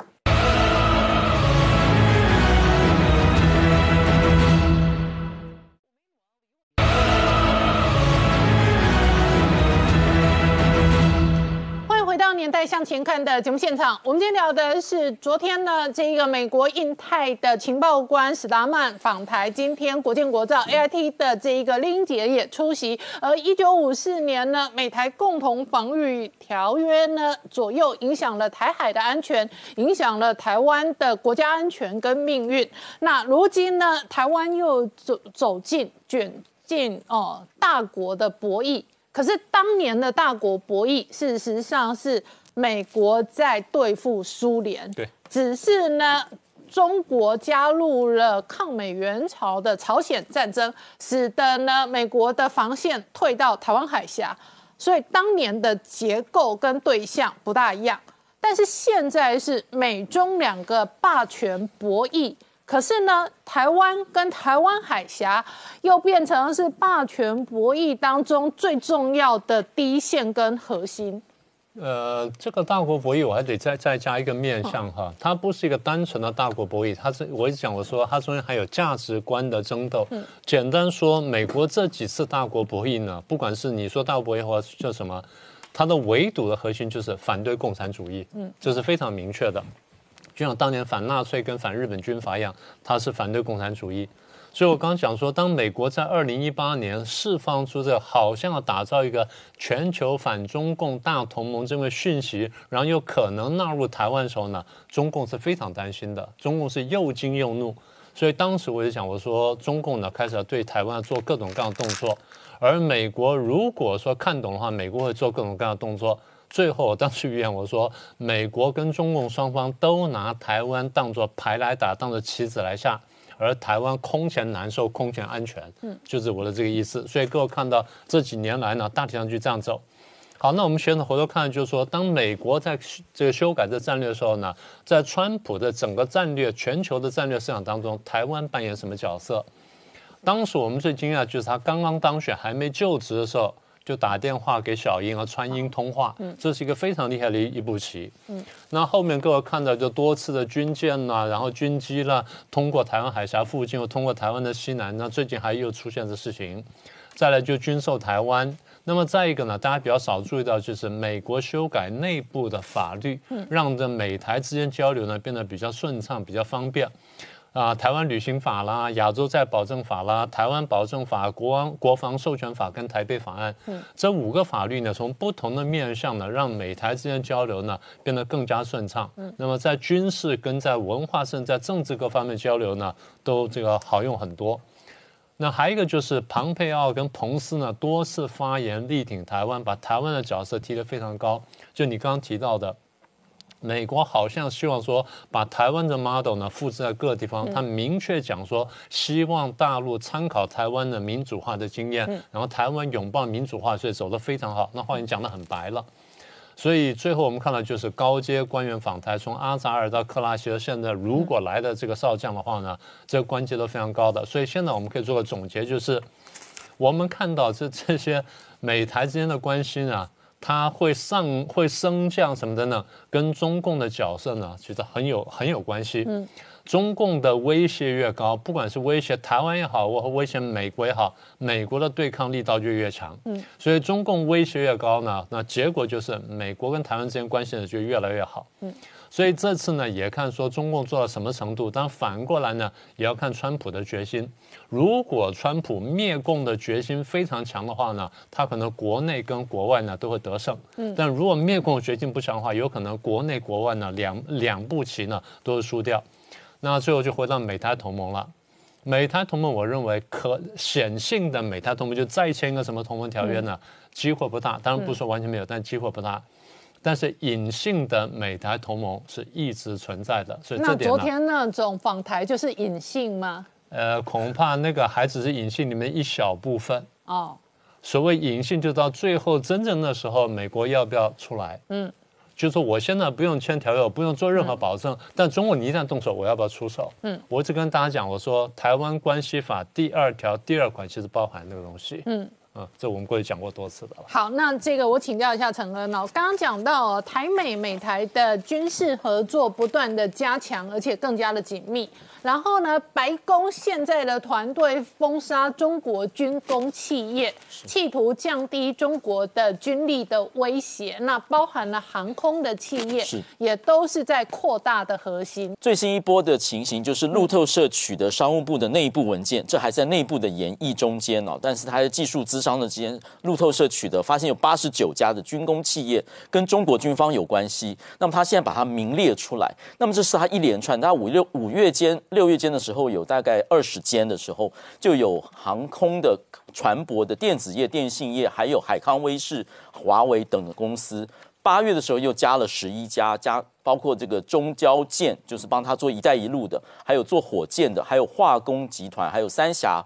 向前看的节目现场，我们今天聊的是昨天呢，这个美国印太的情报官史达曼访台。今天国建国造 A I T 的这一个林杰也出席。而一九五四年呢，美台共同防御条约呢，左右影响了台海的安全，影响了台湾的国家安全跟命运。那如今呢，台湾又走走进卷进哦大国的博弈。可是当年的大国博弈，事实上是美国在对付苏联。对，只是呢，中国加入了抗美援朝的朝鲜战争，使得呢美国的防线退到台湾海峡，所以当年的结构跟对象不大一样。但是现在是美中两个霸权博弈。可是呢，台湾跟台湾海峡又变成是霸权博弈当中最重要的第一线跟核心。呃，这个大国博弈我还得再再加一个面向哈，它不是一个单纯的大国博弈，它是我一直讲我说它中间还有价值观的争斗。嗯，简单说，美国这几次大国博弈呢，不管是你说大国博弈或叫什么，它的围堵的核心就是反对共产主义。嗯，这是非常明确的。就像当年反纳粹跟反日本军阀一样，它是反对共产主义。所以我刚讲说，当美国在二零一八年释放出这好像要打造一个全球反中共大同盟这个讯息，然后又可能纳入台湾的时候呢，中共是非常担心的。中共是又惊又怒。所以当时我就讲，我说中共呢开始要对台湾做各种各样的动作，而美国如果说看懂的话，美国会做各种各样的动作。最后，我当时预言我说，美国跟中共双方都拿台湾当作牌来打，当作棋子来下，而台湾空前难受，空前安全，嗯，就是我的这个意思。所以各位看到这几年来呢，大体上就这样走。好，那我们现在回头看，就是说，当美国在这个修改这战略的时候呢，在川普的整个战略、全球的战略市场当中，台湾扮演什么角色？当时我们最惊讶就是他刚刚当选还没就职的时候。就打电话给小英和川英通话，这是一个非常厉害的一一步棋。嗯，那后面各位看到就多次的军舰啦，然后军机啦，通过台湾海峡附近，又通过台湾的西南。那最近还又出现的事情，再来就军售台湾，那么再一个呢，大家比较少注意到，就是美国修改内部的法律，让这美台之间交流呢变得比较顺畅、比较方便。啊，台湾旅行法啦，亚洲再保证法啦，台湾保证法、国安国防授权法跟台北法案，这五个法律呢，从不同的面向呢，让美台之间交流呢变得更加顺畅。嗯那么在军事跟在文化甚至在政治各方面交流呢，都这个好用很多。那还有一个就是庞佩奥跟彭斯呢多次发言力挺台湾，把台湾的角色提得非常高。就你刚刚提到的。美国好像希望说把台湾的 model 呢复制在各个地方，他明确讲说希望大陆参考台湾的民主化的经验，然后台湾拥抱民主化，所以走得非常好。那话已经讲得很白了，所以最后我们看到就是高阶官员访台，从阿扎尔到克拉希尔，现在如果来的这个少将的话呢，这个关节都非常高的。所以现在我们可以做个总结，就是我们看到这这些美台之间的关系呢。它会上会升降什么的呢？跟中共的角色呢，其实很有很有关系。嗯，中共的威胁越高，不管是威胁台湾也好，或威胁美国也好，美国的对抗力道就越强。嗯，所以中共威胁越高呢，那结果就是美国跟台湾之间关系呢就越来越好。嗯。所以这次呢，也看说中共做到什么程度，但反过来呢，也要看川普的决心。如果川普灭共的决心非常强的话呢，他可能国内跟国外呢都会得胜。嗯，但如果灭共决心不强的话，有可能国内国外呢两两步棋呢都是输掉。那最后就回到美台同盟了。美台同盟，我认为可显性的美台同盟就再签一个什么同盟条约呢？机会不大。当然不说完全没有，但机会不大。但是隐性的美台同盟是一直存在的，所以那昨天那种访台就是隐性吗？呃，恐怕那个还只是隐性里面一小部分哦。所谓隐性，就到最后真正的时候，美国要不要出来？嗯，就说我现在不用签条约，不用做任何保证，但中国你一旦动手，我要不要出手？嗯，我一直跟大家讲，我说台湾关系法第二条第二款其实包含那个东西。嗯。啊，这我们过去讲过多次的了。好，那这个我请教一下陈恩呢，刚刚讲到台美美台的军事合作不断的加强，而且更加的紧密。然后呢，白宫现在的团队封杀中国军工企业，企图降低中国的军力的威胁。那包含了航空的企业，是也都是在扩大的核心。最新一波的情形就是路透社取得商务部的内部文件，这还在内部的研议中间哦。但是它的技术资商的之间，路透社取得发现有八十九家的军工企业跟中国军方有关系。那么他现在把它名列出来，那么这是他一连串，他五六五月间。六月间的时候，有大概二十间的时候，就有航空的、船舶的、电子业、电信业，还有海康威视、华为等的公司。八月的时候又加了十一家，加包括这个中交建，就是帮他做“一带一路”的，还有做火箭的，还有化工集团，还有三峡。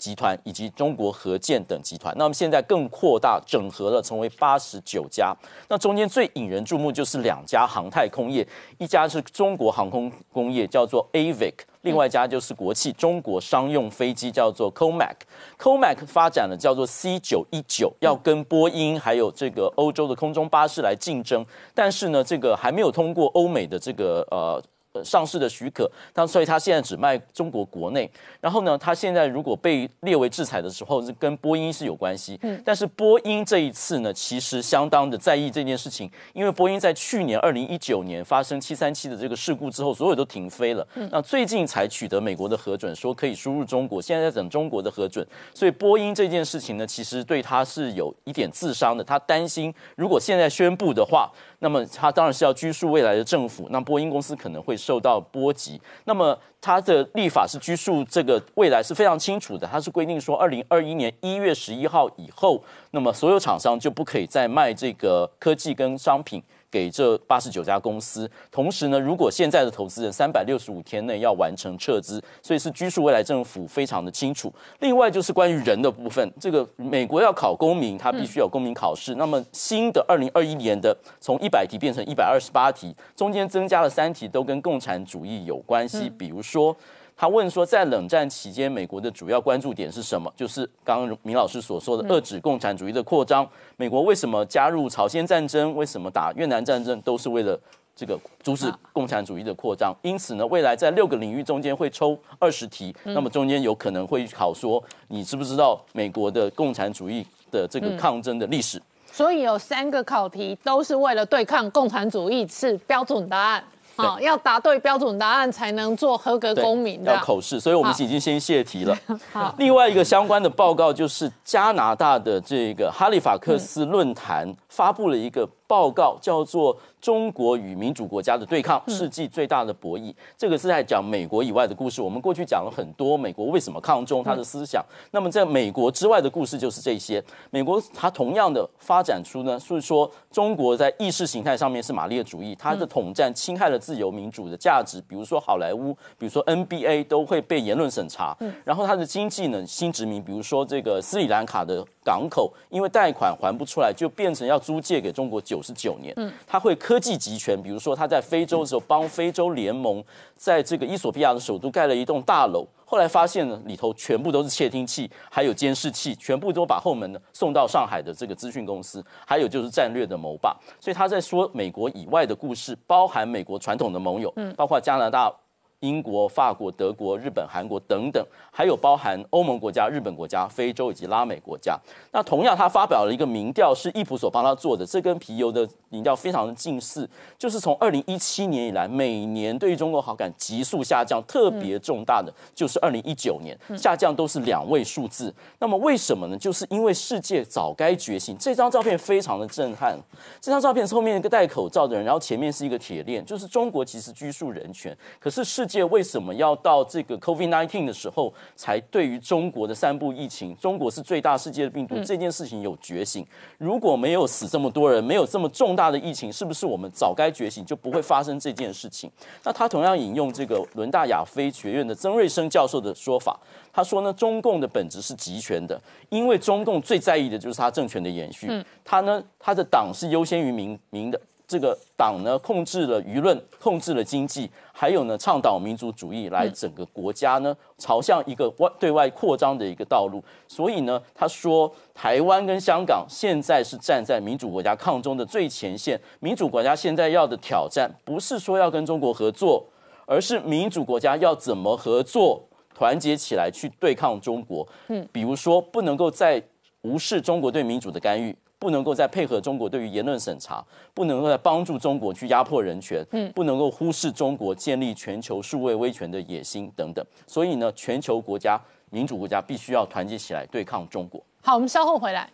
集团以及中国核建等集团，那么现在更扩大整合了，成为八十九家。那中间最引人注目就是两家航太空业，一家是中国航空工业，叫做 Avic，另外一家就是国企中国商用飞机，叫做 Comac。Comac 发展了叫做 C 九一九，要跟波音还有这个欧洲的空中巴士来竞争，但是呢，这个还没有通过欧美的这个呃。呃，上市的许可，那所以他现在只卖中国国内。然后呢，他现在如果被列为制裁的时候，是跟波音是有关系。嗯，但是波音这一次呢，其实相当的在意这件事情，因为波音在去年二零一九年发生七三七的这个事故之后，所有都停飞了。嗯，那最近才取得美国的核准，说可以输入中国，现在在等中国的核准。所以波音这件事情呢，其实对他是有一点自伤的。他担心，如果现在宣布的话。那么他当然是要拘束未来的政府，那波音公司可能会受到波及。那么它的立法是拘束这个未来是非常清楚的，它是规定说，二零二一年一月十一号以后，那么所有厂商就不可以再卖这个科技跟商品。给这八十九家公司，同时呢，如果现在的投资人三百六十五天内要完成撤资，所以是拘束未来政府非常的清楚。另外就是关于人的部分，这个美国要考公民，他必须有公民考试。那么新的二零二一年的从一百题变成一百二十八题，中间增加了三题，都跟共产主义有关系，比如说。他问说，在冷战期间，美国的主要关注点是什么？就是刚刚明老师所说的，遏制共产主义的扩张。美国为什么加入朝鲜战争？为什么打越南战争？都是为了。这个阻止共产主义的扩张。因此呢，未来在六个领域中间会抽二十题，那么中间有可能会考说你知不知道美国的共产主义的这个抗争的历史。所以有三个考题都是为了对抗共产主义，是标准答案。好，要答对标准答案才能做合格公民。要口试，所以我们已经先泄题了。好，另外一个相关的报告就是加拿大的这个哈利法克斯论坛发布了一个报告，叫做。中国与民主国家的对抗，世纪最大的博弈。这个是在讲美国以外的故事。我们过去讲了很多美国为什么抗中，他的思想。那么在美国之外的故事就是这些。美国它同样的发展出呢，是说中国在意识形态上面是马列主义，它的统战侵害了自由民主的价值。比如说好莱坞，比如说 NBA 都会被言论审查。然后它的经济呢，新殖民，比如说这个斯里兰卡的港口，因为贷款还不出来，就变成要租借给中国九十九年。嗯，他会。科技集权，比如说他在非洲的时候帮非洲联盟在这个伊索比亚的首都盖了一栋大楼，后来发现呢里头全部都是窃听器，还有监视器，全部都把后门呢送到上海的这个资讯公司，还有就是战略的谋霸，所以他在说美国以外的故事，包含美国传统的盟友，嗯包括加拿大。英国、法国、德国、日本、韩国等等，还有包含欧盟国家、日本国家、非洲以及拉美国家。那同样，他发表了一个民调，是易普所帮他做的，这跟皮尤的民调非常的近似。就是从二零一七年以来，每年对中国好感急速下降，特别重大的就是二零一九年下降都是两位数字。那么为什么呢？就是因为世界早该觉醒。这张照片非常的震撼。这张照片是后面一个戴口罩的人，然后前面是一个铁链，就是中国其实拘束人权，可是世。界为什么要到这个 COVID-19 的时候才对于中国的三部疫情？中国是最大世界的病毒这件事情有觉醒。如果没有死这么多人，没有这么重大的疫情，是不是我们早该觉醒，就不会发生这件事情？那他同样引用这个伦大亚非学院的曾瑞生教授的说法，他说呢，中共的本质是集权的，因为中共最在意的就是他政权的延续。他呢，他的党是优先于民民的。这个党呢，控制了舆论，控制了经济，还有呢，倡导民族主义，来整个国家呢，朝向一个外对外扩张的一个道路。所以呢，他说，台湾跟香港现在是站在民主国家抗中的最前线。民主国家现在要的挑战，不是说要跟中国合作，而是民主国家要怎么合作，团结起来去对抗中国。嗯，比如说，不能够再无视中国对民主的干预。不能够再配合中国对于言论审查，不能够再帮助中国去压迫人权，嗯，不能够忽视中国建立全球数位威权的野心等等。所以呢，全球国家、民主国家必须要团结起来对抗中国。好，我们稍后回来。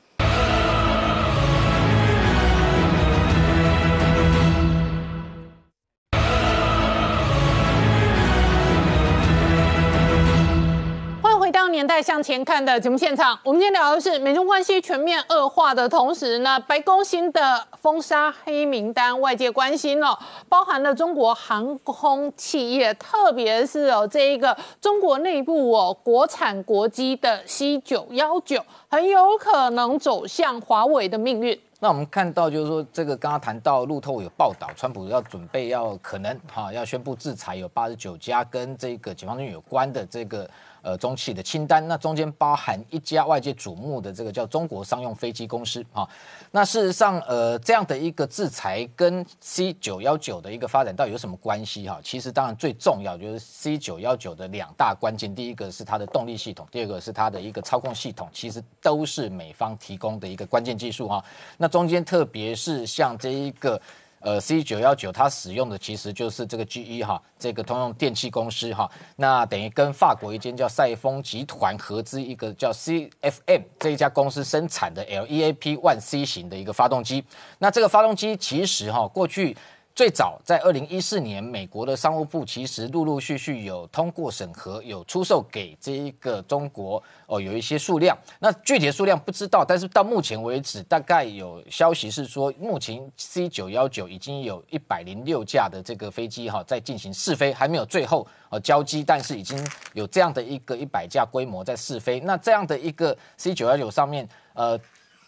年代向前看的节目现场，我们今天聊的是美中关系全面恶化的同时呢，白宫新的封杀黑名单，外界关心哦，包含了中国航空企业，特别是哦这一个中国内部哦国产国机的 C 九幺九，很有可能走向华为的命运。那我们看到就是说，这个刚刚谈到路透有报道，川普要准备要可能哈要宣布制裁，有八十九家跟这个解放军有关的这个。呃，中企的清单，那中间包含一家外界瞩目的这个叫中国商用飞机公司啊。那事实上，呃，这样的一个制裁跟 C 九幺九的一个发展到底有什么关系哈？其实当然最重要就是 C 九幺九的两大关键，第一个是它的动力系统，第二个是它的一个操控系统，其实都是美方提供的一个关键技术哈。那中间特别是像这一个。呃，C 九幺九它使用的其实就是这个 GE 哈，这个通用电气公司哈，那等于跟法国一间叫赛峰集团合资一个叫 CFM 这一家公司生产的 LEAP One C 型的一个发动机，那这个发动机其实哈过去。最早在二零一四年，美国的商务部其实陆陆续续有通过审核，有出售给这一个中国哦，有一些数量。那具体的数量不知道，但是到目前为止，大概有消息是说，目前 C 九幺九已经有一百零六架的这个飞机哈，在进行试飞，还没有最后呃交机，但是已经有这样的一个一百架规模在试飞。那这样的一个 C 九幺九上面，呃，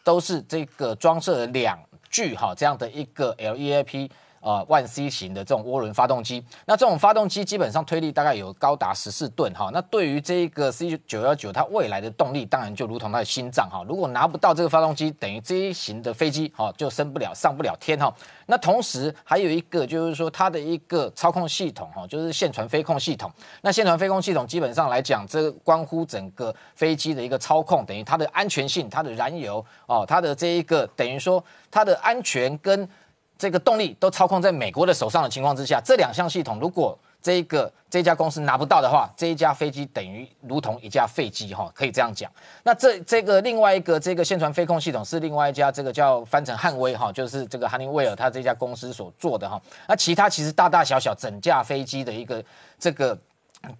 都是这个装设了两具哈这样的一个 LEAP。呃万 C 型的这种涡轮发动机。那这种发动机基本上推力大概有高达十四吨哈。那对于这一个 C 九幺九它未来的动力，当然就如同它的心脏哈。如果拿不到这个发动机，等于这一型的飞机哈就升不了上不了天哈。那同时还有一个就是说它的一个操控系统哈，就是线传飞控系统。那线传飞控系统基本上来讲，这关乎整个飞机的一个操控，等于它的安全性、它的燃油哦、它的这一个等于说它的安全跟这个动力都操控在美国的手上的情况之下，这两项系统如果这一个这家公司拿不到的话，这一架飞机等于如同一架废机哈，可以这样讲。那这这个另外一个这个线传飞控系统是另外一家这个叫翻成汉威哈，就是这个哈尼威尔他这家公司所做的哈。那其他其实大大小小整架飞机的一个这个。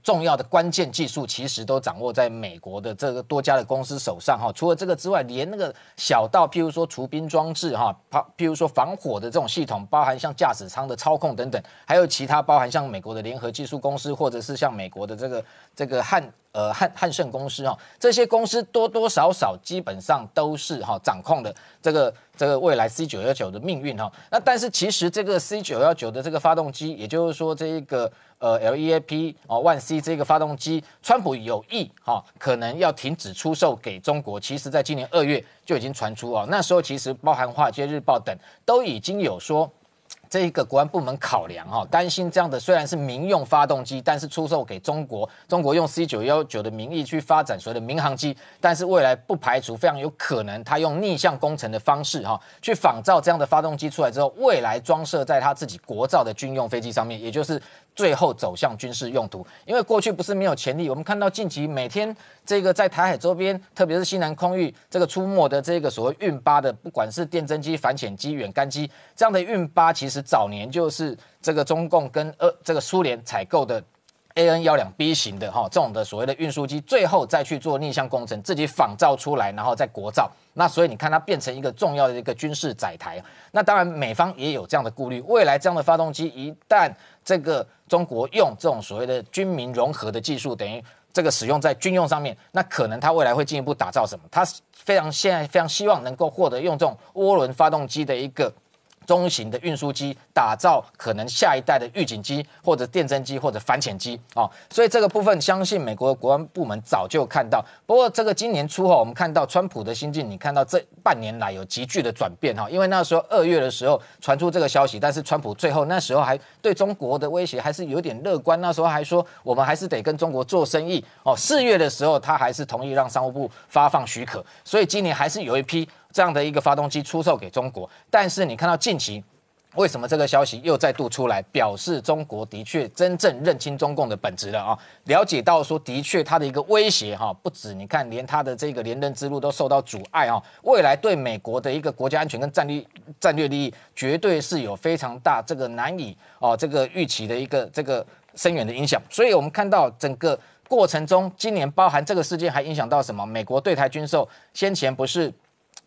重要的关键技术其实都掌握在美国的这个多家的公司手上哈。除了这个之外，连那个小到譬如说除冰装置哈，譬譬如说防火的这种系统，包含像驾驶舱的操控等等，还有其他包含像美国的联合技术公司，或者是像美国的这个这个汉呃汉汉盛公司哈，这些公司多多少少基本上都是哈掌控的这个这个未来 C 九幺九的命运哈。那但是其实这个 C 九幺九的这个发动机，也就是说这一个。呃，LEAP 哦，万 C 这个发动机，川普有意哈，可能要停止出售给中国。其实，在今年二月就已经传出哦，那时候其实包含华尔街日报等都已经有说。这一个国安部门考量哈，担心这样的虽然是民用发动机，但是出售给中国，中国用 C 九幺九的名义去发展所谓的民航机，但是未来不排除非常有可能，他用逆向工程的方式哈，去仿造这样的发动机出来之后，未来装设在他自己国造的军用飞机上面，也就是最后走向军事用途。因为过去不是没有潜力，我们看到近期每天这个在台海周边，特别是西南空域这个出没的这个所谓运八的，不管是电侦机、反潜机、远干机这样的运八，其实早年就是这个中共跟呃这个苏联采购的 A N 幺两 B 型的哈这种的所谓的运输机，最后再去做逆向工程，自己仿造出来，然后再国造。那所以你看它变成一个重要的一个军事载台。那当然美方也有这样的顾虑，未来这样的发动机一旦这个中国用这种所谓的军民融合的技术，等于这个使用在军用上面，那可能它未来会进一步打造什么？它非常现在非常希望能够获得用这种涡轮发动机的一个。中型的运输机，打造可能下一代的预警机，或者电侦机，或者反潜机哦。所以这个部分，相信美国的国安部门早就看到。不过这个今年初哈，我们看到川普的心境，你看到这半年来有急剧的转变哈。因为那时候二月的时候传出这个消息，但是川普最后那时候还对中国的威胁还是有点乐观，那时候还说我们还是得跟中国做生意哦。四月的时候，他还是同意让商务部发放许可，所以今年还是有一批。这样的一个发动机出售给中国，但是你看到近期为什么这个消息又再度出来，表示中国的确真正认清中共的本质了啊？了解到说的确它的一个威胁哈，不止你看连它的这个连任之路都受到阻碍啊，未来对美国的一个国家安全跟战略战略利益，绝对是有非常大这个难以哦这个预期的一个这个深远的影响。所以我们看到整个过程中，今年包含这个事件还影响到什么？美国对台军售先前不是。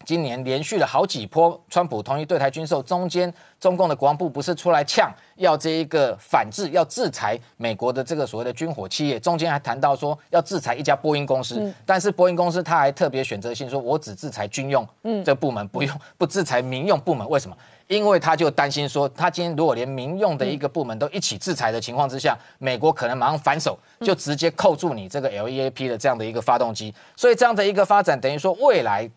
今年连续了好几波，川普同意对台军售，中间中共的国防部不是出来呛，要这一个反制，要制裁美国的这个所谓的军火企业，中间还谈到说要制裁一家波音公司，但是波音公司他还特别选择性说，我只制裁军用这部门，不用不制裁民用部门，为什么？因为他就担心说，他今天如果连民用的一个部门都一起制裁的情况之下，美国可能马上反手，就直接扣住你这个 LEAP 的这样的一个发动机，所以这样的一个发展，等于说未来。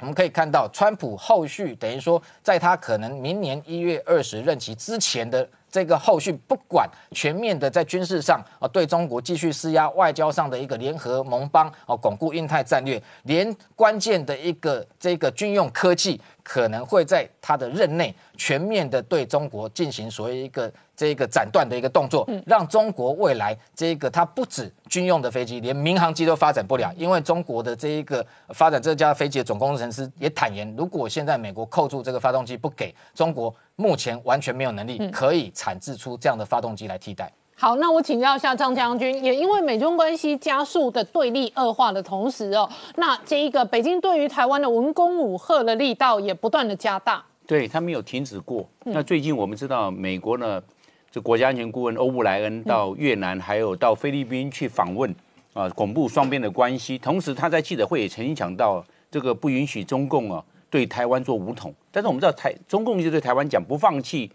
我们可以看到，川普后续等于说，在他可能明年一月二十任期之前的这个后续，不管全面的在军事上啊对中国继续施压，外交上的一个联合盟邦啊，巩固印太战略，连关键的一个这个军用科技，可能会在他的任内全面的对中国进行所谓一个。这个斩断的一个动作，让中国未来这个它不止军用的飞机，连民航机都发展不了。因为中国的这一个发展这架飞机的总工程师也坦言，如果现在美国扣住这个发动机不给中国，目前完全没有能力可以产制出这样的发动机来替代。好，那我请教一下张将军，也因为美中关系加速的对立恶化的同时哦，那这一个北京对于台湾的文攻武赫的力道也不断的加大。对他没有停止过。那最近我们知道美国呢？国家安全顾问欧布莱恩到越南，还有到菲律宾去访问，啊，巩固双边的关系。同时，他在记者会也曾经讲到，这个不允许中共啊对台湾做武统。但是我们知道，台中共就对台湾讲不放弃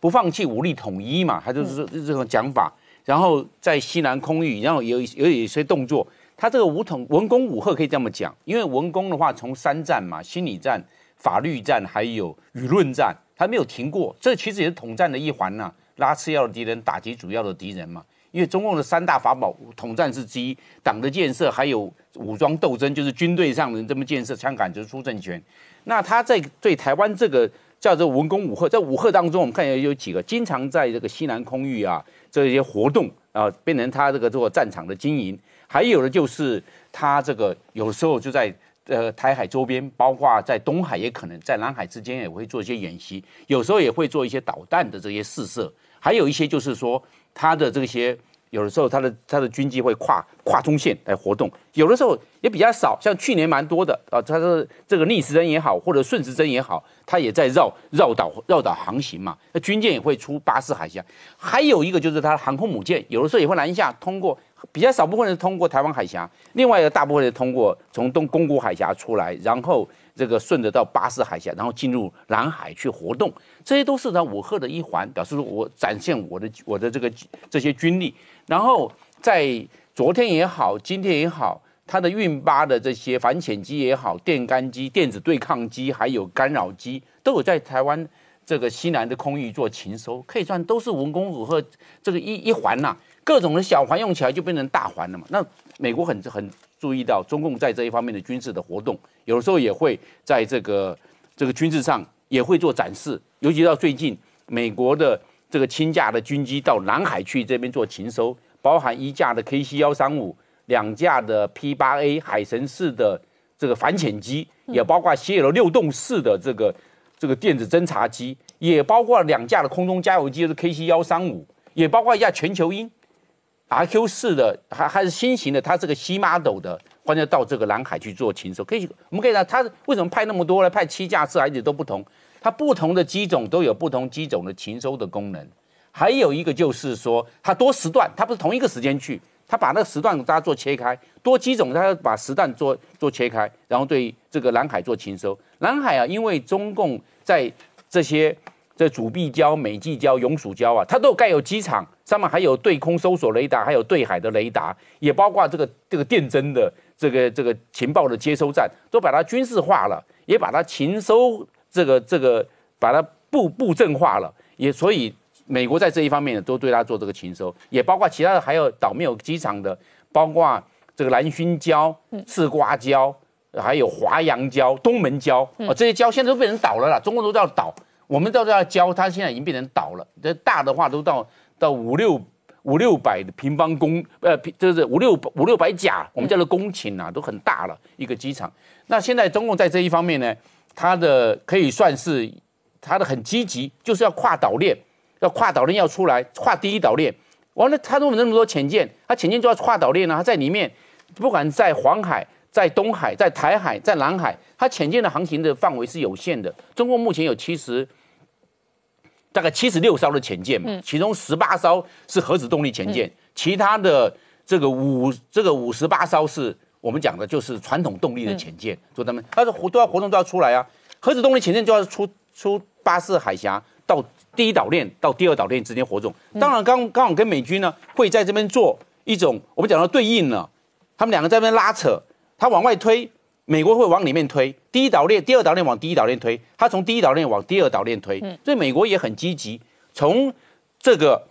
不放弃武力统一嘛，他就是说这种讲法。然后在西南空域，然后有有一些动作，他这个武统文攻武赫可以这么讲，因为文攻的话从三战嘛，心理战、法律战还有舆论战，他没有停过，这其实也是统战的一环呐，拉次要的敌人，打击主要的敌人嘛。因为中共的三大法宝，统战是之一，党的建设还有武装斗争，就是军队上的这么建设，枪杆就是出政权。那他在对台湾这个叫做文攻武赫，在武赫当中，我们看有有几个经常在这个西南空域啊。这些活动啊，变成他这个做战场的经营，还有的就是他这个有时候就在呃台海周边，包括在东海也可能在南海之间也会做一些演习，有时候也会做一些导弹的这些试射，还有一些就是说他的这些。有的时候，它的它的军机会跨跨中线来活动，有的时候也比较少，像去年蛮多的啊。它的这个逆时针也好，或者顺时针也好，它也在绕绕岛绕岛航行嘛。那军舰也会出巴士海峡，还有一个就是它的航空母舰，有的时候也会南下通过，比较少部分是通过台湾海峡，另外一个大部分是通过从东宫古海峡出来，然后。这个顺着到巴士海峡，然后进入南海去活动，这些都是呢武赫的一环，表示我展现我的我的这个这些军力。然后在昨天也好，今天也好，他的运八的这些反潜机也好，电杆机、电子对抗机，还有干扰机，都有在台湾这个西南的空域做勤收，可以算都是文攻武赫这个一一环呐。各种的小环用起来就变成大环了嘛。那美国很很。注意到中共在这一方面的军事的活动，有的时候也会在这个这个军事上也会做展示，尤其到最近，美国的这个轻架的军机到南海去这边做勤收，包含一架的 KC 幺三五，两架的 P 八 A 海神式的这个反潜机，也包括携有了六洞式的这个这个电子侦察机，也包括两架的空中加油机，是 KC 幺三五，也包括一架全球鹰。R Q 四的还还是新型的，它这个 C model 的，关键到这个南海去做禽兽，可以我们可以讲，它为什么派那么多呢？派七架次，而且都不同，它不同的机种都有不同机种的禽收的功能。还有一个就是说，它多时段，它不是同一个时间去，它把那个时段大家做切开，多机种它要把时段做做切开，然后对这个南海做禽收。南海啊，因为中共在这些。这主碧礁、美济礁、永暑礁啊，它都盖有机场，上面还有对空搜索雷达，还有对海的雷达，也包括这个这个电侦的这个这个情报的接收站，都把它军事化了，也把它情收这个这个把它布布阵化了，也所以美国在这一方面都对它做这个情收，也包括其他的还有岛没有机场的，包括这个蓝勋礁、赤瓜礁，还有华阳礁、东门礁啊，这些礁现在都变成岛了啦，中国都叫岛。我们到时候要教，它现在已经变成岛了。这大的话都到到五六五六百的平方公，呃，就是五六五六百甲，我们叫做公顷啊，都很大了一个机场。那现在中共在这一方面呢，它的可以算是它的很积极，就是要跨岛链，要跨岛链要出来，跨第一岛链。完了，它弄那么多潜舰，它潜舰就要跨岛链啊，它在里面，不管在黄海。在东海、在台海、在南海，它潜舰的航行的范围是有限的。中国目前有七十，大概七十六艘的潜舰嘛，其中十八艘是核子动力潜舰，其他的这个五这个五十八艘是我们讲的就是传统动力的潜舰，做他们，但是活都要活动都要出来啊。核子动力潜舰就要出出巴士海峡到第一岛链到第二岛链之间活动。当然，刚刚好跟美军呢会在这边做一种我们讲的对应呢，他们两个在那边拉扯。他往外推，美国会往里面推。第一岛链、第二岛链往第一岛链推，它从第一岛链往第二岛链推。所以美国也很积极。从这个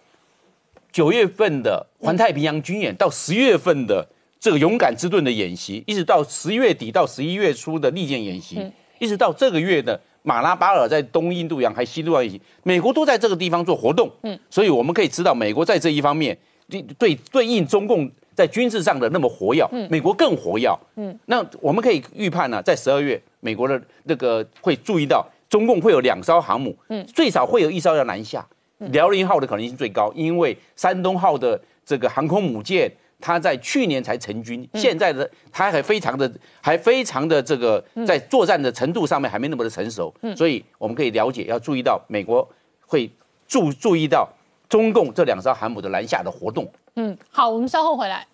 九月份的环太平洋军演到十月份的这个勇敢之盾的演习，一直到十月底到十一月初的利剑演习，一直到这个月的马拉巴尔在东印度洋还西印度洋演习，美国都在这个地方做活动。嗯，所以我们可以知道，美国在这一方面对对对应中共。在军事上的那么活跃，美国更活跃。嗯，那我们可以预判呢，在十二月，美国的那个会注意到中共会有两艘航母，嗯，最少会有一艘要南下。辽宁号的可能性最高，因为山东号的这个航空母舰，它在去年才成军，现在的它还非常的还非常的这个在作战的程度上面还没那么的成熟，所以我们可以了解，要注意到美国会注注意到中共这两艘航母的南下的活动。嗯，好，我们稍后回来。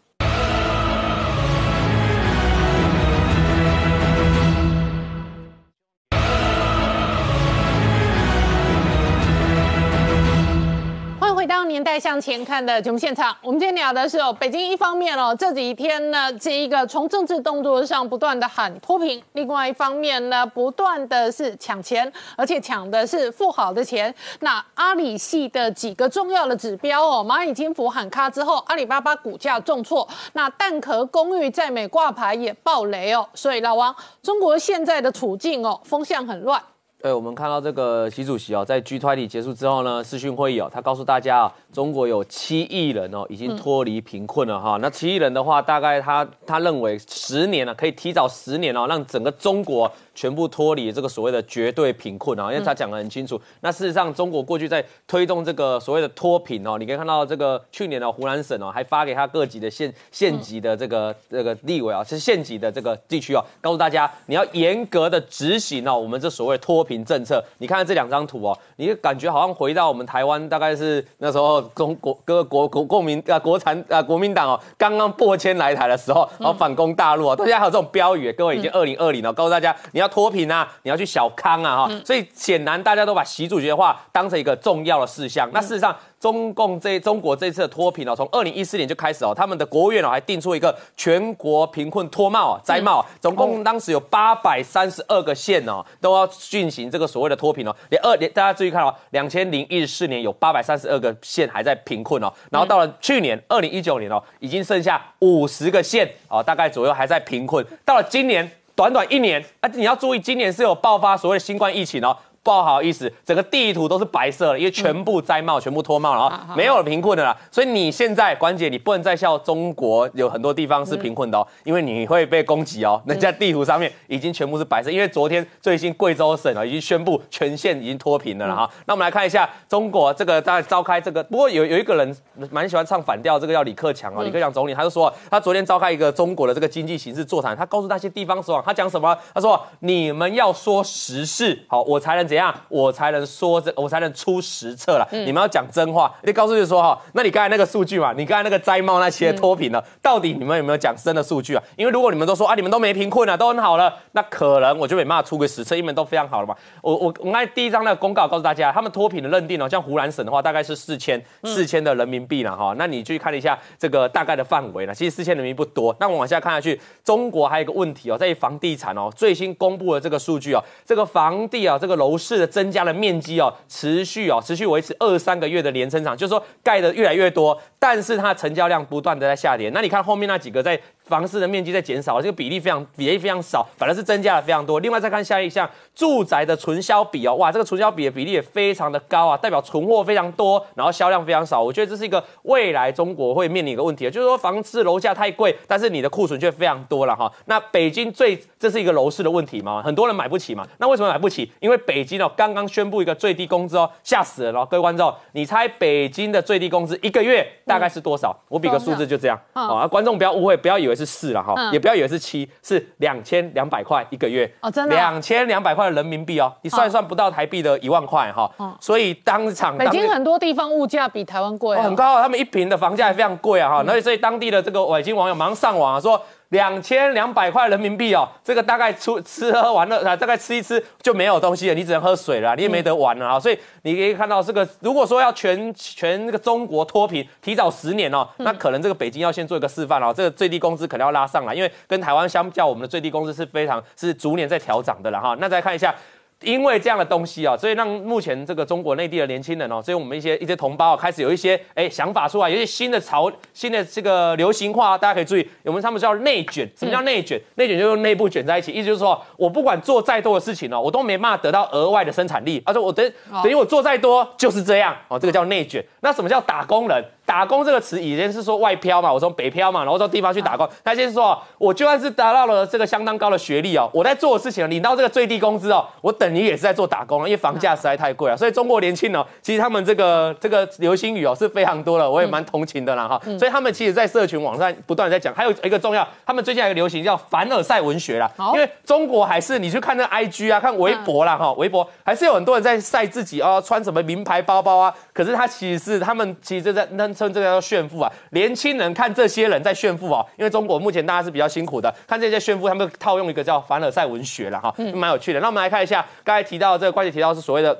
回到年代向前看的节目现场，我们今天聊的是哦，北京一方面哦这几天呢，这一个从政治动作上不断的喊脱贫，另外一方面呢，不断的是抢钱，而且抢的是富豪的钱。那阿里系的几个重要的指标哦，蚂蚁金服喊卡之后，阿里巴巴股价重挫，那蛋壳公寓在美挂牌也爆雷哦。所以老王，中国现在的处境哦，风向很乱。对，我们看到这个习主席哦，在 G20 结束之后呢，视讯会议哦，他告诉大家啊，中国有七亿人哦，已经脱离贫困了哈。那七亿人的话，大概他他认为十年了，可以提早十年哦，让整个中国。全部脱离这个所谓的绝对贫困啊，因为他讲得很清楚。那事实上，中国过去在推动这个所谓的脱贫哦，你可以看到这个去年的湖南省哦，还发给他各级的县县级的这个这个地委啊，是县级的这个地区哦，告诉大家你要严格的执行哦，我们这所谓脱贫政策。你看这两张图哦，你感觉好像回到我们台湾，大概是那时候中国各国国国民啊国产啊国民党哦刚刚破千来台的时候，然后反攻大陆啊，大家还有这种标语，各位已经二零二零了，告诉大家你。要脱贫啊，你要去小康啊，哈，所以显然大家都把习主席的话当成一个重要的事项。那事实上，中共这中国这次的脱贫哦，从二零一四年就开始哦，他们的国务院哦还定出一个全国贫困脱帽摘帽，总共当时有八百三十二个县哦，都要进行这个所谓的脱贫哦。连二连大家注意看哦，两千零一十四年有八百三十二个县还在贫困哦，然后到了去年二零一九年哦，已经剩下五十个县哦，大概左右还在贫困。到了今年。短短一年，啊，你要注意，今年是有爆发所谓的新冠疫情哦。不好意思，整个地图都是白色的，因为全部摘帽，全部脱帽了啊，没有贫困的啦。所以你现在，关姐，你不能再笑中国有很多地方是贫困的哦，因为你会被攻击哦。人家地图上面已经全部是白色，因为昨天最新贵州省啊已经宣布全县已经脱贫了哈。那我们来看一下中国这个在召开这个，不过有有一个人蛮喜欢唱反调，这个叫李克强啊，李克强总理他就说，他昨天召开一个中国的这个经济形势座谈，他告诉那些地方首长，他讲什么？他说你们要说实事，好，我才能。怎样我才能说这我才能出实测了？你们要讲真话，你告诉就说哈，那你刚才那个数据嘛，你刚才那个摘帽那些脱贫了，到底你们有没有讲真的数据啊？因为如果你们都说啊，你们都没贫困啊，都很好了，那可能我就没办法出个实测，因为都非常好了嘛。我我我刚才第一张那个公告告诉大家，他们脱贫的认定哦，像湖南省的话大概是四千四千的人民币了哈。那你去看一下这个大概的范围呢，其实四千人民币不多。那我往下看下去，中国还有一个问题哦，在于房地产哦，最新公布的这个数据哦，这个房地啊，这个楼。是的增加了面积哦，持续哦，持续维持二三个月的连增长，就是说盖的越来越多，但是它的成交量不断的在下跌。那你看后面那几个在。房市的面积在减少，这个比例非常比例非常少，反而是增加了非常多。另外再看下一项，住宅的存销比哦，哇，这个存销比的比例也非常的高啊，代表存货非常多，然后销量非常少。我觉得这是一个未来中国会面临一个问题，就是说房市楼价太贵，但是你的库存却非常多了哈。那北京最这是一个楼市的问题吗？很多人买不起嘛。那为什么买不起？因为北京哦刚刚宣布一个最低工资哦，吓死了哦，各位观众，你猜北京的最低工资一个月大概是多少？我比个数字就这样啊，观众不要误会，不要以为是。四了哈，也不要以为是七，是两千两百块一个月哦，真的两千两百块人民币哦，你算算不到台币的一万块哈，所以当场北京很多地方物价比台湾贵，很高，他们一平的房价也非常贵啊哈，所以所以当地的这个北京网友马上上网说。两千两百块人民币哦，这个大概出吃喝玩乐啊，大概吃一吃就没有东西了，你只能喝水了，你也没得玩了啊。所以你可以看到这个，如果说要全全这个中国脱贫，提早十年哦，那可能这个北京要先做一个示范哦，这个最低工资可能要拉上来，因为跟台湾相较，我们的最低工资是非常是逐年在调涨的了哈。那再看一下。因为这样的东西啊，所以让目前这个中国内地的年轻人哦，所以我们一些一些同胞开始有一些哎想法出来，有一些新的潮、新的这个流行化，大家可以注意，我们他们叫内卷。什么叫内卷？内卷就是内部卷在一起，意思就是说我不管做再多的事情哦，我都没办法得到额外的生产力。而且我等等于我做再多就是这样哦，这个叫内卷。那什么叫打工人？打工这个词以前是说外漂嘛，我从北漂嘛，然后到地方去打工。他现在说，我就算是达到了这个相当高的学历哦，我在做的事情领到这个最低工资哦，我等于也是在做打工了，因为房价实在太贵了。所以中国年轻人其实他们这个这个流星雨哦是非常多的，我也蛮同情的啦哈。所以他们其实，在社群网上不断的在讲，还有一个重要，他们最近还有一个流行叫凡尔赛文学啦，因为中国还是你去看那 IG 啊，看微博啦哈，微博还是有很多人在晒自己哦，穿什么名牌包包啊，可是他其实是他们其实在那称这个叫炫。富啊，年轻人看这些人在炫富哦，因为中国目前大家是比较辛苦的，看这些炫富，他们套用一个叫凡尔赛文学了哈，蛮有趣的。那我们来看一下，刚才提到这个关键提到是所谓的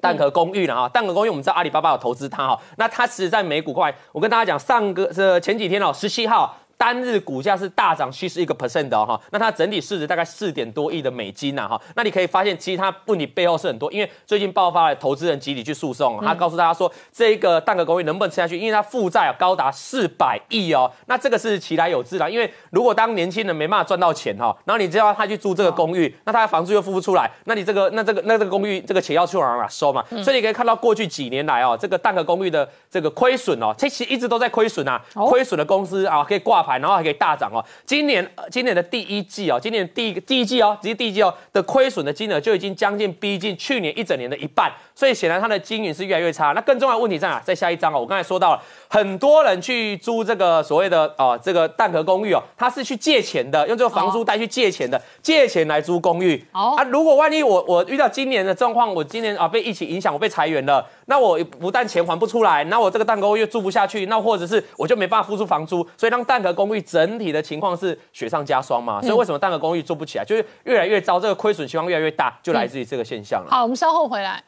蛋壳公寓了啊，蛋壳公寓我们知道阿里巴巴有投资它哈，那它其实在美股块，我跟大家讲，上个这前几天哦，十七号。单日股价是大涨七十一个 percent 的哈，那它整体市值大概四点多亿的美金呐哈，那你可以发现其实它问题背后是很多，因为最近爆发了投资人集体去诉讼，他告诉大家说这个蛋壳公寓能不能吃下去，因为它负债高达四百亿哦，那这个是其来有自的，因为如果当年轻人没办法赚到钱哈，然后你知道他去租这个公寓，那他的房租又付不出来，那你这个那这个那这个公寓这个钱要去往哪收嘛？所以你可以看到过去几年来哦，这个蛋壳公寓的这个亏损哦，其实一直都在亏损啊，亏损的公司啊可以挂牌，然后还可以大涨。哦，今年今年的第一季哦，今年第一第一季哦，直接第一季哦的亏损的金额就已经将近逼近去年一整年的一半，所以显然它的经营是越来越差。那更重要的问题在哪？在下一章哦，我刚才说到了，很多人去租这个所谓的哦这个蛋壳公寓哦，他是去借钱的，用这个房租贷去借钱的，借钱来租公寓。哦啊，如果万一我我遇到今年的状况，我今年啊被疫情影响，我被裁员了，那我不但钱还不出来，那我这个蛋壳公寓住不下去，那或者是我就没办法付出房租，所以让蛋壳公寓整体的情况是雪上加霜嘛，所以为什么蛋壳公寓做不起来，就是越来越糟，这个亏损情况越来越大，就来自于这个现象了。好，我们稍后回来。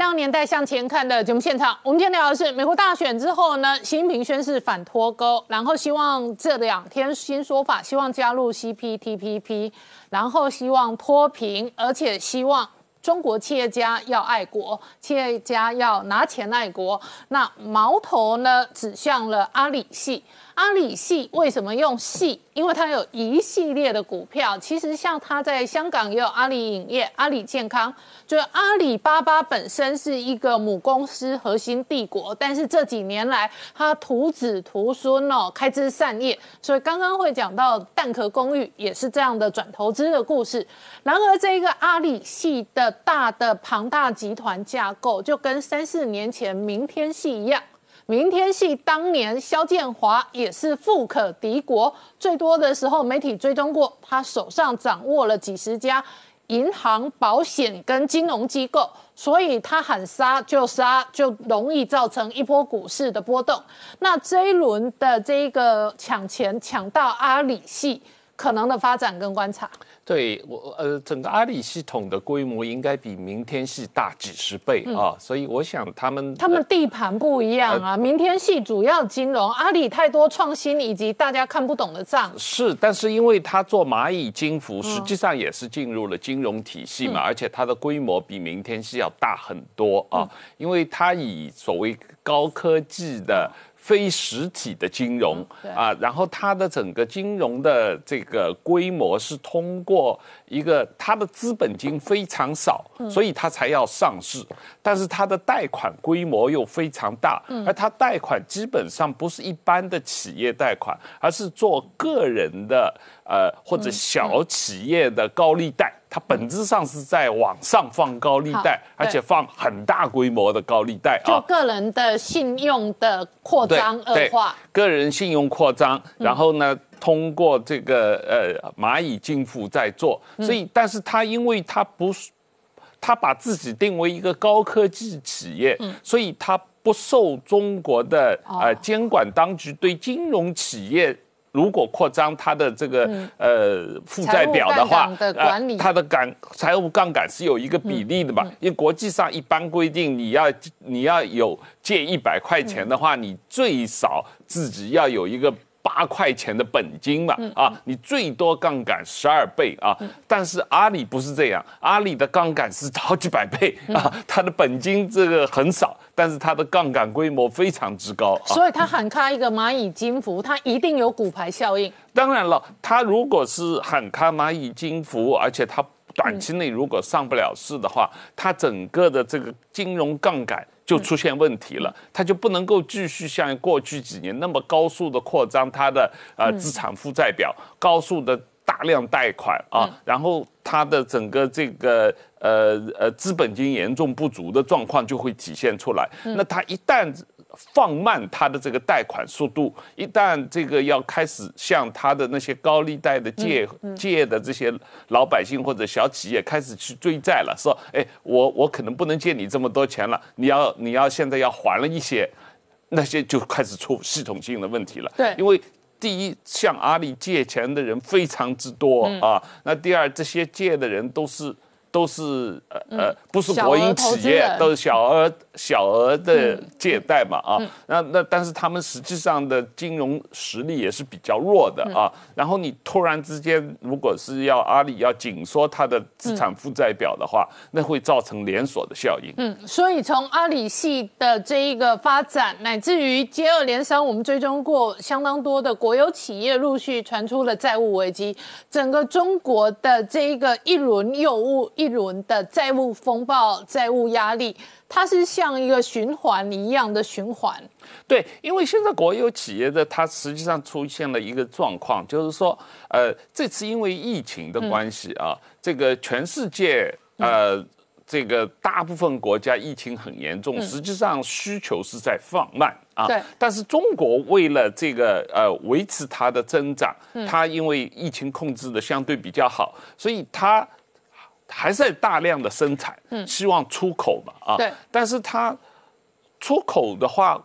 回到年代向前看的节目现场，我们今天聊的是美国大选之后呢，习近平宣誓反脱钩，然后希望这两天新说法，希望加入 CPTPP，然后希望脱贫，而且希望中国企业家要爱国，企业家要拿钱爱国。那矛头呢指向了阿里系。阿里系为什么用系？因为它有一系列的股票。其实像它在香港也有阿里影业、阿里健康，就是阿里巴巴本身是一个母公司核心帝国，但是这几年来它徒子徒孙哦，开枝散叶。所以刚刚会讲到蛋壳公寓也是这样的转投资的故事。然而这个阿里系的大的庞大集团架构，就跟三四年前明天系一样。明天系当年肖建华也是富可敌国，最多的时候媒体追踪过，他手上掌握了几十家银行、保险跟金融机构，所以他喊杀就杀，就容易造成一波股市的波动。那这一轮的这个抢钱抢到阿里系，可能的发展跟观察。对我呃，整个阿里系统的规模应该比明天系大几十倍啊，所以我想他们他们地盘不一样啊。明天系主要金融，阿里太多创新以及大家看不懂的账。是，但是因为它做蚂蚁金服，实际上也是进入了金融体系嘛，而且它的规模比明天系要大很多啊，因为它以所谓高科技的。非实体的金融啊，然后它的整个金融的这个规模是通过一个它的资本金非常少，所以它才要上市，但是它的贷款规模又非常大，而它贷款基本上不是一般的企业贷款，而是做个人的呃或者小企业的高利贷。它本质上是在往上放高利贷，而且放很大规模的高利贷啊，就个人的信用的扩张恶化，个人信用扩张，然后呢，通过这个呃蚂蚁金服在做，所以，但是他因为他不是，它把自己定为一个高科技企业，所以他不受中国的呃监管当局对金融企业。如果扩张它的这个呃负债表的话，它的杠财务杠杆是有一个比例的嘛？因为国际上一般规定，你要你要有借一百块钱的话，你最少自己要有一个。八块钱的本金嘛，啊，你最多杠杆十二倍啊，但是阿里不是这样，阿里的杠杆是好几百倍啊，它的本金这个很少，但是它的杠杆规模非常之高，所以它喊开一个蚂蚁金服，它一定有股牌效应。当然了，它如果是喊开蚂蚁金服，而且它短期内如果上不了市的话，它整个的这个金融杠杆。就出现问题了，它就不能够继续像过去几年那么高速的扩张它的呃资产负债表，高速的大量贷款啊，然后它的整个这个呃呃资本金严重不足的状况就会体现出来。那它一旦放慢它的这个贷款速度，一旦这个要开始向他的那些高利贷的借借的这些老百姓或者小企业开始去追债了，说，哎，我我可能不能借你这么多钱了，你要你要现在要还了一些，那些就开始出系统性的问题了。对因为第一，向阿里借钱的人非常之多、嗯啊。那第二，这些借的人都是都是呃呃，不是国营企业都是小额小额的借贷嘛啊。嗯那那但是他们实际上的金融实力也是比较弱的啊。嗯然后你突然之间，如果是要阿里要紧缩它的资产负债表的话，那会造成连锁的效应。嗯，所以从阿里系的这一个发展，乃至于接二连三，我们追踪过相当多的国有企业陆续传出了债务危机，整个中国的这一个一轮又一轮的债务风暴、债务压力，它是像一个循环一样的循环。对，因为现在国有企业的它实际上出现了一个状况，就是说，呃，这次因为疫情的关系啊，这个全世界呃。这个大部分国家疫情很严重，实际上需求是在放慢啊。对但是中国为了这个呃维持它的增长，它因为疫情控制的相对比较好，所以它还在大量的生产，希望出口嘛啊。对但是它出口的话，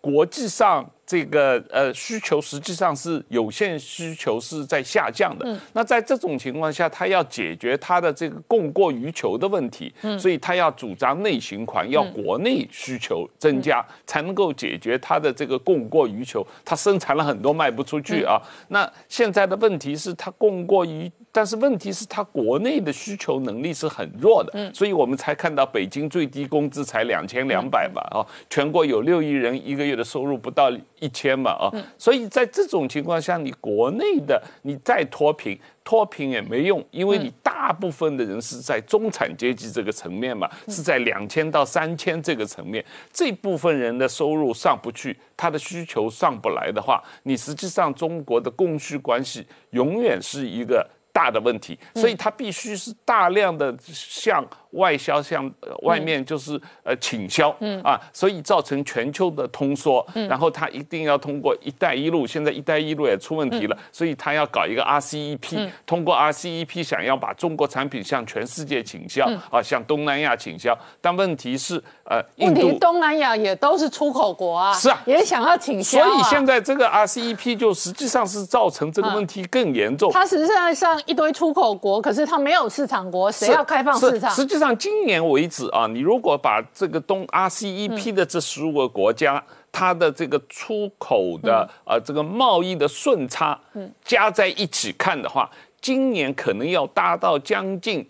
国际上这个呃需求实际上是有限需求是在下降的。那在这种情况下，他要解决他的这个供过于求的问题，所以他要主张内循环，要国内需求增加，才能够解决他的这个供过于求。他生产了很多卖不出去啊。那现在的问题是他供过于。但是问题是，他国内的需求能力是很弱的，所以我们才看到北京最低工资才两千两百吧，啊，全国有六亿人一个月的收入不到一千嘛，啊，所以在这种情况下，你国内的你再脱贫，脱贫也没用，因为你大部分的人是在中产阶级这个层面嘛，是在两千到三千这个层面，这部分人的收入上不去，他的需求上不来的话，你实际上中国的供需关系永远是一个。大的问题，所以它必须是大量的向外销，向呃外面就是呃倾销，嗯。啊，所以造成全球的通缩，然后它一定要通过“一带一路”，现在“一带一路”也出问题了，所以它要搞一个 RCEP，通过 RCEP 想要把中国产品向全世界倾销，啊，向东南亚倾销，但问题是呃，印问题度。东南亚也都是出口国啊，是啊也想要倾销、啊，所以现在这个 RCEP 就实际上是造成这个问题更严重。它实际上像一堆出口国，可是它没有市场国，谁要开放市场？实际上，今年为止啊，你如果把这个东 RCEP 的这十五个国家，它的这个出口的呃这个贸易的顺差，加在一起看的话，今年可能要达到将近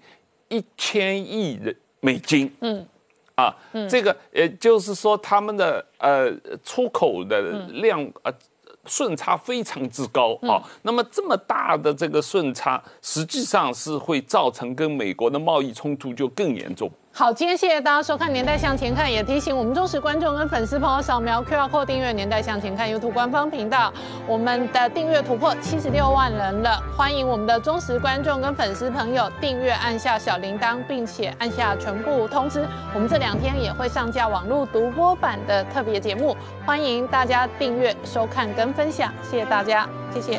一千亿人美金。嗯。啊，这个也就是说，他们的呃出口的量呃顺差非常之高啊。那么这么大的这个顺差，实际上是会造成跟美国的贸易冲突就更严重。好，今天谢谢大家收看《年代向前看》，也提醒我们忠实观众跟粉丝朋友扫描 QR code 订阅《年代向前看》YouTube 官方频道。我们的订阅突破七十六万人了，欢迎我们的忠实观众跟粉丝朋友订阅，按下小铃铛，并且按下全部通知。我们这两天也会上架网络独播版的特别节目，欢迎大家订阅、收看跟分享，谢谢大家，谢谢。